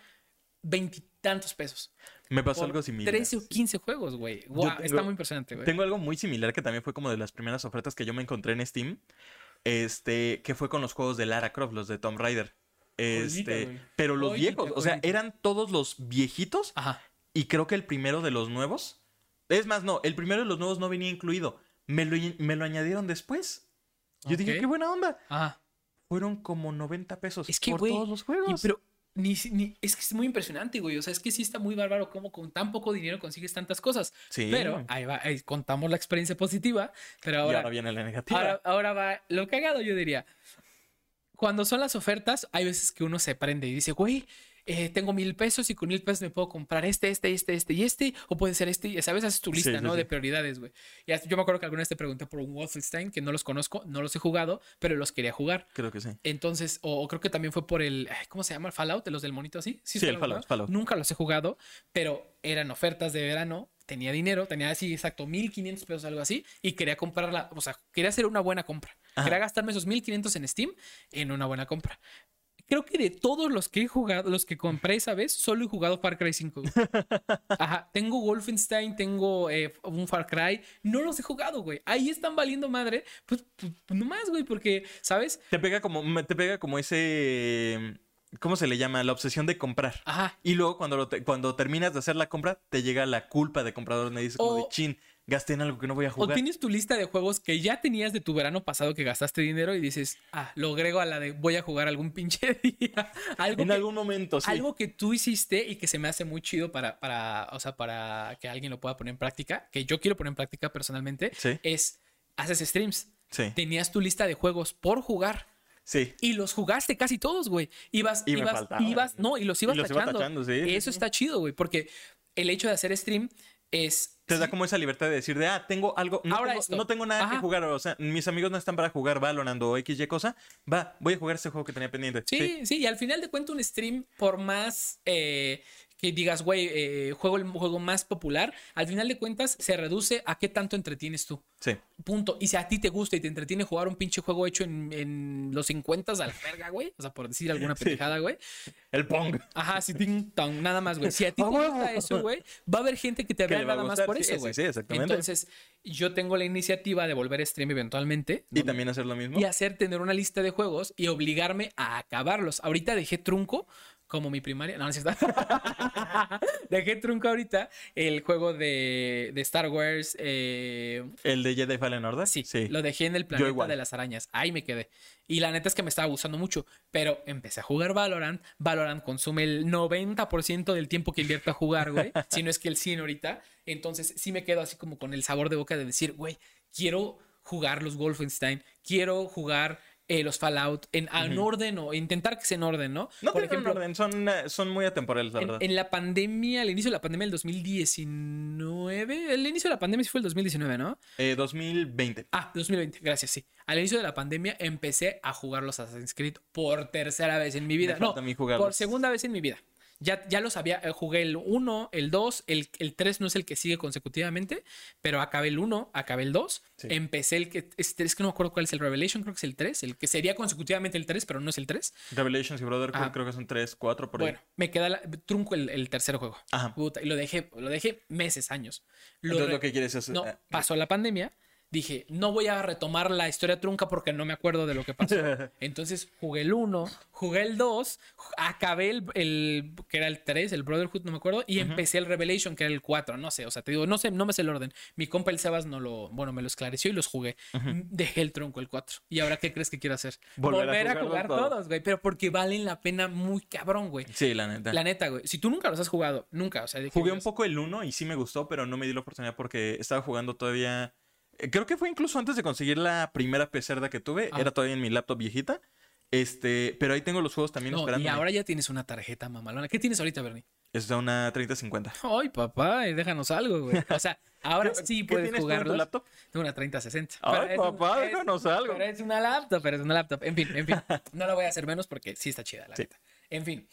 Veintitantos pesos. Me pasó Por algo similar. 13 o 15 juegos, güey. Tengo- está muy impresionante, güey. Tengo algo muy similar que también fue como de las primeras ofertas que yo me encontré en Steam. Este, que fue con los juegos de Lara Croft, los de Tomb Raider. Este, pero los Joyita, viejos, o sea, joyita. eran todos los viejitos Ajá. y creo que el primero de los nuevos. Es más, no, el primero de los nuevos no venía incluido. Me lo, me lo añadieron después. Yo dije, Ok. qué buena onda. Ajá. Fueron como 90 pesos Es que, por güey, todos los Y, juegos. pero ni, ni- es que es muy impresionante, güey. O sea, es que sí está muy bárbaro cómo con tan poco dinero consigues tantas cosas. Sí. Pero ahí va, ahí contamos la experiencia positiva. Pero y ahora, ahora viene la negativa. ahora, ahora va lo cagado, yo diría. Cuando son las ofertas, hay veces que uno se prende y dice, güey, eh, tengo mil pesos y con mil pesos me puedo comprar este, este, este, este y este, o puede ser este, y sabes, haces tu lista, sí, ¿no? sí. De prioridades, güey. Y yo me acuerdo que alguna vez te pregunté por un Wolfenstein, que no los conozco, no los he jugado, pero los quería jugar. Creo que sí. Entonces, o, o creo que también fue por el, ¿cómo se llama? El Fallout, de los del monito así. Sí, el Fallout. Fallout. Nunca los he jugado, pero eran ofertas de verano, tenía dinero, tenía así exacto 1500 pesos, algo así, y quería comprarla, o sea, quería hacer una buena compra. Ajá. Quería gastarme esos 1500 en Steam en una buena compra. Creo que de todos los que he jugado, los que compré esa vez, solo he jugado Far Cry 5. güey. *laughs* Ajá, tengo Wolfenstein, tengo eh, un Far Cry, no los he jugado, güey. Ahí están valiendo madre, pues, pues, pues nomás, güey, porque, ¿sabes? Te pega como, te pega como ese. ¿Cómo se le llama? La obsesión de comprar. Ajá, Y luego cuando, lo te- cuando terminas de hacer la compra, te llega la culpa de comprador. Me dices como de chin, gasté en algo que no voy a O jugar. tienes tu lista de juegos que ya tenías de tu verano pasado que gastaste dinero y dices, ah, lo agrego a la de voy a jugar algún pinche *laughs* día. Algo, En que, algún momento, sí. algo que tú hiciste y que se me hace muy chido para, para, o sea, para que alguien lo pueda poner en práctica, que yo quiero poner en práctica personalmente, Sí, es haces streams. sí, Tenías tu lista de juegos por jugar sí. y los jugaste casi todos, güey. Ibas, Y me ibas, ibas, no, y los ibas Y los iba tachando. tachando, sí, Eso sí. está chido, güey, porque el hecho de hacer stream es... Te da como esa libertad de decir de, ah, tengo algo, no, Ahora tengo, esto. no tengo nada que jugar, o sea, mis amigos no están para jugar Valorant o XY cosa, va, voy a jugar este juego que tenía pendiente. Sí, sí, y al final de cuentas un stream, por más eh, que digas, güey, eh, juego el juego más popular, al final de cuentas se reduce a qué tanto entretienes tú. Sí. Punto. Y si a ti te gusta y te entretiene jugar un pinche juego hecho en, en los 50 a la verga, güey. O sea, por decir alguna *laughs* Sí. pendejada, güey. El Pong. Ajá, sí, ting, tong, nada más, güey. Si a ti ¡A te gusta eso, güey, va a haber gente que te *laughs* vea nada más por sí, eso, sí, güey. sí, exactamente. Entonces, yo tengo la iniciativa de volver a stream eventualmente. Y también hacer lo mismo. y hacer tener una lista de juegos y obligarme a acabarlos. Ahorita dejé trunco como mi primaria. No, no es cierto. *laughs* dejé trunco ahorita el juego de, de Star Wars. eh, El de Jedi Fallen Order. sí, Sí. lo dejé en el planeta de las arañas. Ahí me quedé. Y la neta es que me estaba gustando mucho. Pero empecé a jugar Valorant. Valorant consume el 90% del tiempo que invierto a jugar, güey. *laughs* si no es que el 100 ahorita. Entonces sí me quedo así como con el sabor de boca de decir, güey, quiero jugar los Wolfenstein. Quiero jugar eh, los Fallout en, en orden o intentar que sea en orden, ¿no? No Por ejemplo, orden, son, eh, son muy atemporales, la en, verdad. en la pandemia, al inicio de la pandemia del 2019, el inicio de la pandemia sí fue el 2019, ¿no? Eh, 2020. Ah, 2020, gracias, sí. Al inicio de la pandemia empecé a jugar los Assassin's Creed por tercera vez en mi vida. Me No, por segunda vez en mi vida. Ya, ya lo sabía, eh, jugué el 1, el 2, el, el 3 no es el que sigue consecutivamente, pero acabé el 1, acabé el 2, Sí. empecé el que, este, es que no me acuerdo cuál es el Revelation, creo que es el 3, el que sería consecutivamente el 3, pero no es el 3. Revelations y Brotherhood Ajá. creo que son 3, 4 por ahí. Bueno, me queda la- trunco el, el tercer juego. Ajá. Puta, y lo dejé, lo dejé meses, años. Lo Entonces lo que quieres es... no, eh, pasó la pandemia. Dije, no voy a retomar la historia trunca porque no me acuerdo de lo que pasó. *laughs* Entonces jugué el 1, jugué el 2, ju- acabé el, el- que era el 3, el Brotherhood, no me acuerdo, y empecé el Revelation, que era el 4, no sé, o sea, te digo, no sé, no me sé el orden. Mi compa el Sebas no lo, bueno, me lo esclareció y los jugué. Dejé el tronco, el 4. ¿Y ahora qué crees que quiero hacer? Volver a jugar todos. güey, pero porque valen la pena muy cabrón, güey. Sí, la neta. La neta, güey. Si tú nunca los has jugado, nunca, o sea, Jugué un poco el 1 y sí me gustó, pero no me di la oportunidad porque estaba jugando todavía. Eh, Creo que fue incluso antes de conseguir la primera pecerda que tuve. Ah. Era todavía en mi laptop viejita. Este, pero ahí tengo los juegos también No, esperando. y ahora ya tienes una tarjeta mamalona. ¿Qué tienes ahorita, Bernie? Es de una 3050. Ay, papá, eh, déjanos algo, güey. O sea, *laughs* ahora ¿Qué- sí qué puedes en tu laptop? Tengo una 3060. Ay, un- papá, es- déjanos algo. Pero es una laptop, pero es una laptop. En fin, en fin. *laughs* No la voy a hacer menos porque sí está chida, la Sí. neta. En fin.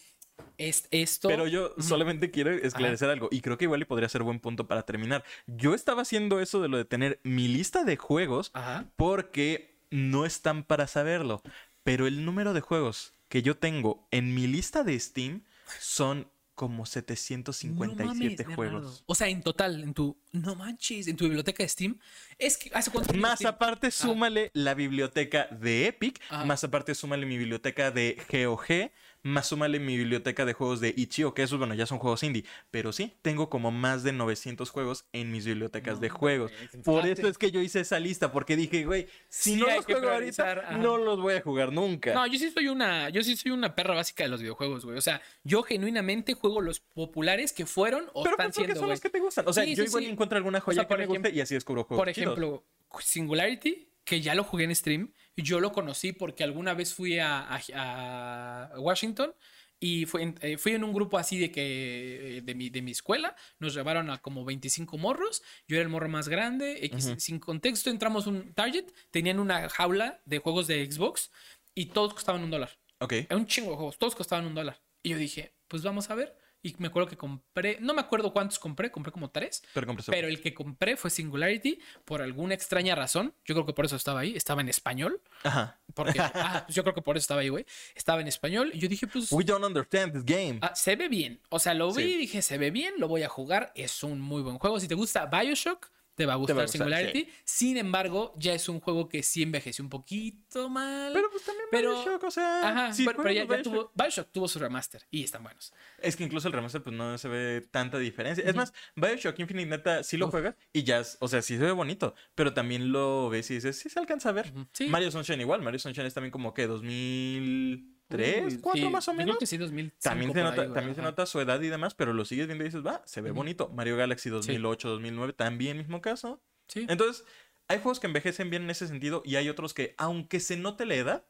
Es, esto. Pero yo solamente quiero esclarecer algo y creo que igual y podría ser buen punto para terminar. Yo estaba haciendo eso de lo de tener mi lista de juegos Ajá. porque no están para saberlo. Pero el número de juegos que yo tengo en mi lista de Steam son como 757 No mames, Bernardo. juegos. O sea, en total, en tu. No manches, en tu biblioteca de Steam. Es que. ¿Hace cuánto Más aparte, súmale la biblioteca de Epic. Ajá. Más aparte, súmale mi biblioteca de GOG. Más súmale mi biblioteca de juegos de Itch.io, que esos, bueno, ya son juegos indie. Pero sí, tengo como más de 900 juegos en mis bibliotecas No de juegos. Por eso es que yo hice esa lista, porque dije, güey, si Sí, no los juego ahorita, ajá. no los voy a jugar nunca. No, yo sí soy una, yo sí soy una perra básica de los videojuegos, güey. O sea, yo genuinamente juego los populares que fueron o Pero están siendo, son los que te gustan. O sea, Sí, yo sí, igual encuentro alguna joya que me guste y así descubro juegos. Por chidos. ejemplo, Singularity, que ya lo jugué en stream, yo lo conocí porque alguna vez fui a, a- a Washington y fui en, eh, fui en un grupo así de que eh, de mi, de mi escuela, nos llevaron a como 25 morros, yo era el morro más grande, X- Ujú. sin contexto entramos un Target, tenían una jaula de juegos de Xbox y todos costaban un dólar. Ok. Era un chingo de juegos, todos costaban un dólar. Y yo dije, pues vamos a ver. Y me acuerdo que compré, no me acuerdo cuántos compré, compré como tres. Pero compré Pero el que compré fue Singularity por alguna extraña razón. Yo creo que por eso estaba ahí. Estaba en español. Ajá. Porque, *laughs* ah, yo creo que por eso estaba ahí, güey. Estaba en español. Y yo dije, pues, We don't understand this game. ah, se ve bien. O sea, lo vi Sí. y dije, se ve bien, lo voy a jugar. Es un muy buen juego. Si te gusta Bioshock, te va a gustar, va a gustar, Singularity. Sin embargo, ya es un juego que sí envejeció un poquito mal. Pero pues también Pero- Bioshock, o sea. Ajá, sí, pero, pero ya, ya tuvo, Bioshock tuvo su remaster y están buenos. Es que incluso el remaster pues no se ve tanta diferencia. Es más, Bioshock Infinite neta sí lo juegas y ya, es- o sea, sí se ve bonito, pero también lo ves y dices, sí se alcanza a ver. Sí. Mario Sunshine igual, Mario Sunshine es también como que 2003, Uy, 4 sí, más o yo menos. Creo que sí, 2005 También, se nota, ahí, también se nota su edad y demás, pero lo sigues viendo y dices, va, se ve bonito. Mario Galaxy 2008, 2009, también mismo caso. Sí. Entonces, hay juegos que envejecen bien en ese sentido y hay otros que, aunque se note la edad,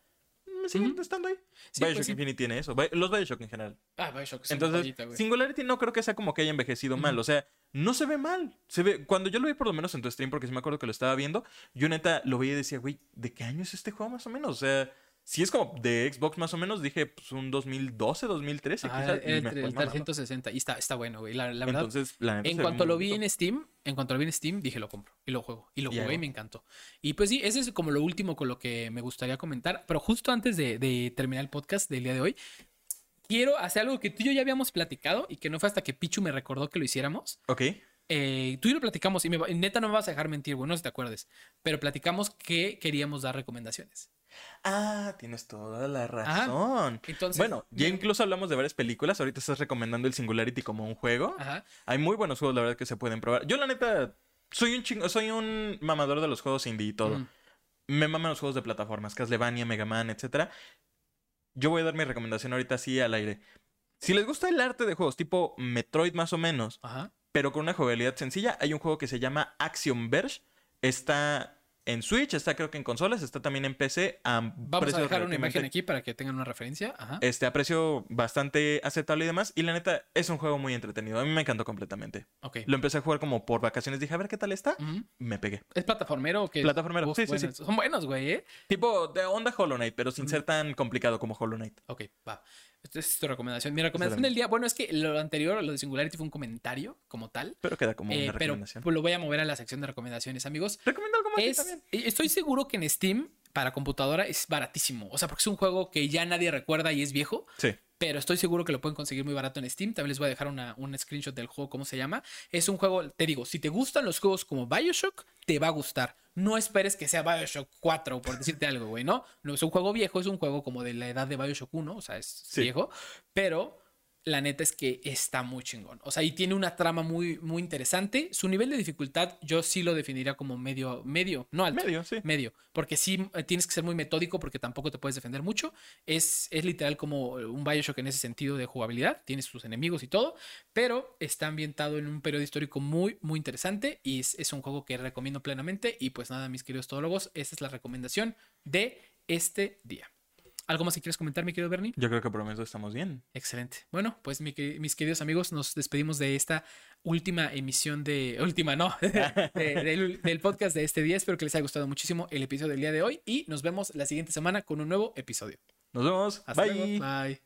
mm, siguen Ujú. estando ahí. Sí, Bioshock pues sí. Infinite tiene eso. Los Bioshock en general. Ah, Bioshock Entonces, joyita. Singularity no creo que sea como que haya envejecido mal. O sea, no se ve mal. Se ve. Cuando yo lo vi por lo menos en tu stream, porque sí me acuerdo que lo estaba viendo, yo neta lo veía y decía, güey, ¿de qué año es este juego más o menos? O sea, si es como de Xbox más o menos, dije pues un 2012, 2013 Ah, quizás. el, el fue mamando. 360. Y está, está bueno, güey. La, la verdad. Entonces, la En cuanto lo vi en Steam, en cuanto lo vi en Steam, dije lo compro y lo juego. Y lo Y jugué y me encantó. Y pues sí, ese es como lo último con lo que me gustaría comentar. Pero justo antes de, de terminar el podcast del día de hoy, quiero hacer algo que tú y yo ya habíamos platicado y que no fue hasta que Pichu me recordó que lo hiciéramos. Ok. Eh, tú y yo lo platicamos y me, neta no me vas a dejar mentir, güey, no sé si te acuerdes. Pero platicamos que queríamos dar recomendaciones. Ah, tienes toda la razón. Entonces, Bueno, ya incluso hablamos de varias películas. Ahorita estás recomendando el Singularity como un juego. Ajá. Hay muy buenos juegos, la verdad, que se pueden probar. Yo, la neta, soy un chingo, soy un mamador de los juegos indie y todo. Ujú. Me maman los juegos de plataformas, Castlevania, Mega Man, etc. Yo voy a dar mi recomendación ahorita así al aire. Si les gusta el arte de juegos tipo Metroid más o menos, Ajá. pero con una jugabilidad sencilla, hay un juego que se llama Axiom Verge. Está en Switch, está creo que en consolas, está también en PC. A Vamos a dejar una imagen aquí para que tengan una referencia. Ajá. Este, a precio bastante aceptable y demás. Y la neta, es un juego muy entretenido. A mí me encantó completamente. Ok. Lo empecé a jugar como por vacaciones. Dije, a ver qué tal está. Me pegué. ¿Es plataformero o qué? Plataformero, Uf, sí, sí, sí. Son buenos, güey, ¿eh? Tipo de onda Hollow Knight, pero sin ser tan complicado como Hollow Knight. Ok, va. Esta es tu recomendación. Mi recomendación del día, bueno, es que lo anterior, lo de Singularity, fue un comentario como tal. Pero queda como eh, una pero recomendación. pues, lo voy a mover a la sección de recomendaciones, amigos. Recomiendo algo más Es, también. eh, estoy seguro que en Steam, para computadora, es baratísimo. O sea, porque es un juego que ya nadie recuerda y es viejo. Sí. Pero estoy seguro que lo pueden conseguir muy barato en Steam. También les voy a dejar una, un screenshot del juego, cómo se llama. Es un juego, te digo, si te gustan los juegos como Bioshock, te va a gustar. No esperes que sea Bioshock 4, por decirte algo, güey, ¿no? No es un juego viejo, es un juego como de la edad de Bioshock 1, o sea, es Sí. viejo. Pero la neta es que está muy chingón. O sea, y tiene una trama muy, muy interesante. Su nivel de dificultad yo sí lo definiría como medio, medio, no alto Medio, sí. medio, porque sí eh, tienes que ser muy metódico porque tampoco te puedes defender mucho. Es, es literal como un Bioshock en ese sentido de jugabilidad, tienes sus enemigos y todo, pero está ambientado en un periodo histórico muy, muy interesante y es, es un juego que recomiendo plenamente. Y pues nada, mis queridos todólogos, esta es la recomendación de este día. ¿Algo más que quieres comentar, mi querido Bernie? Yo creo que por lo menos estamos bien. Excelente. Bueno, pues mi mis queridos amigos, nos despedimos de esta última emisión de... Última, no, *laughs* de- del, del podcast de este día. Espero que les haya gustado muchísimo el episodio del día de hoy y nos vemos la siguiente semana con un nuevo episodio. Nos vemos. Hasta Bye. luego. Bye.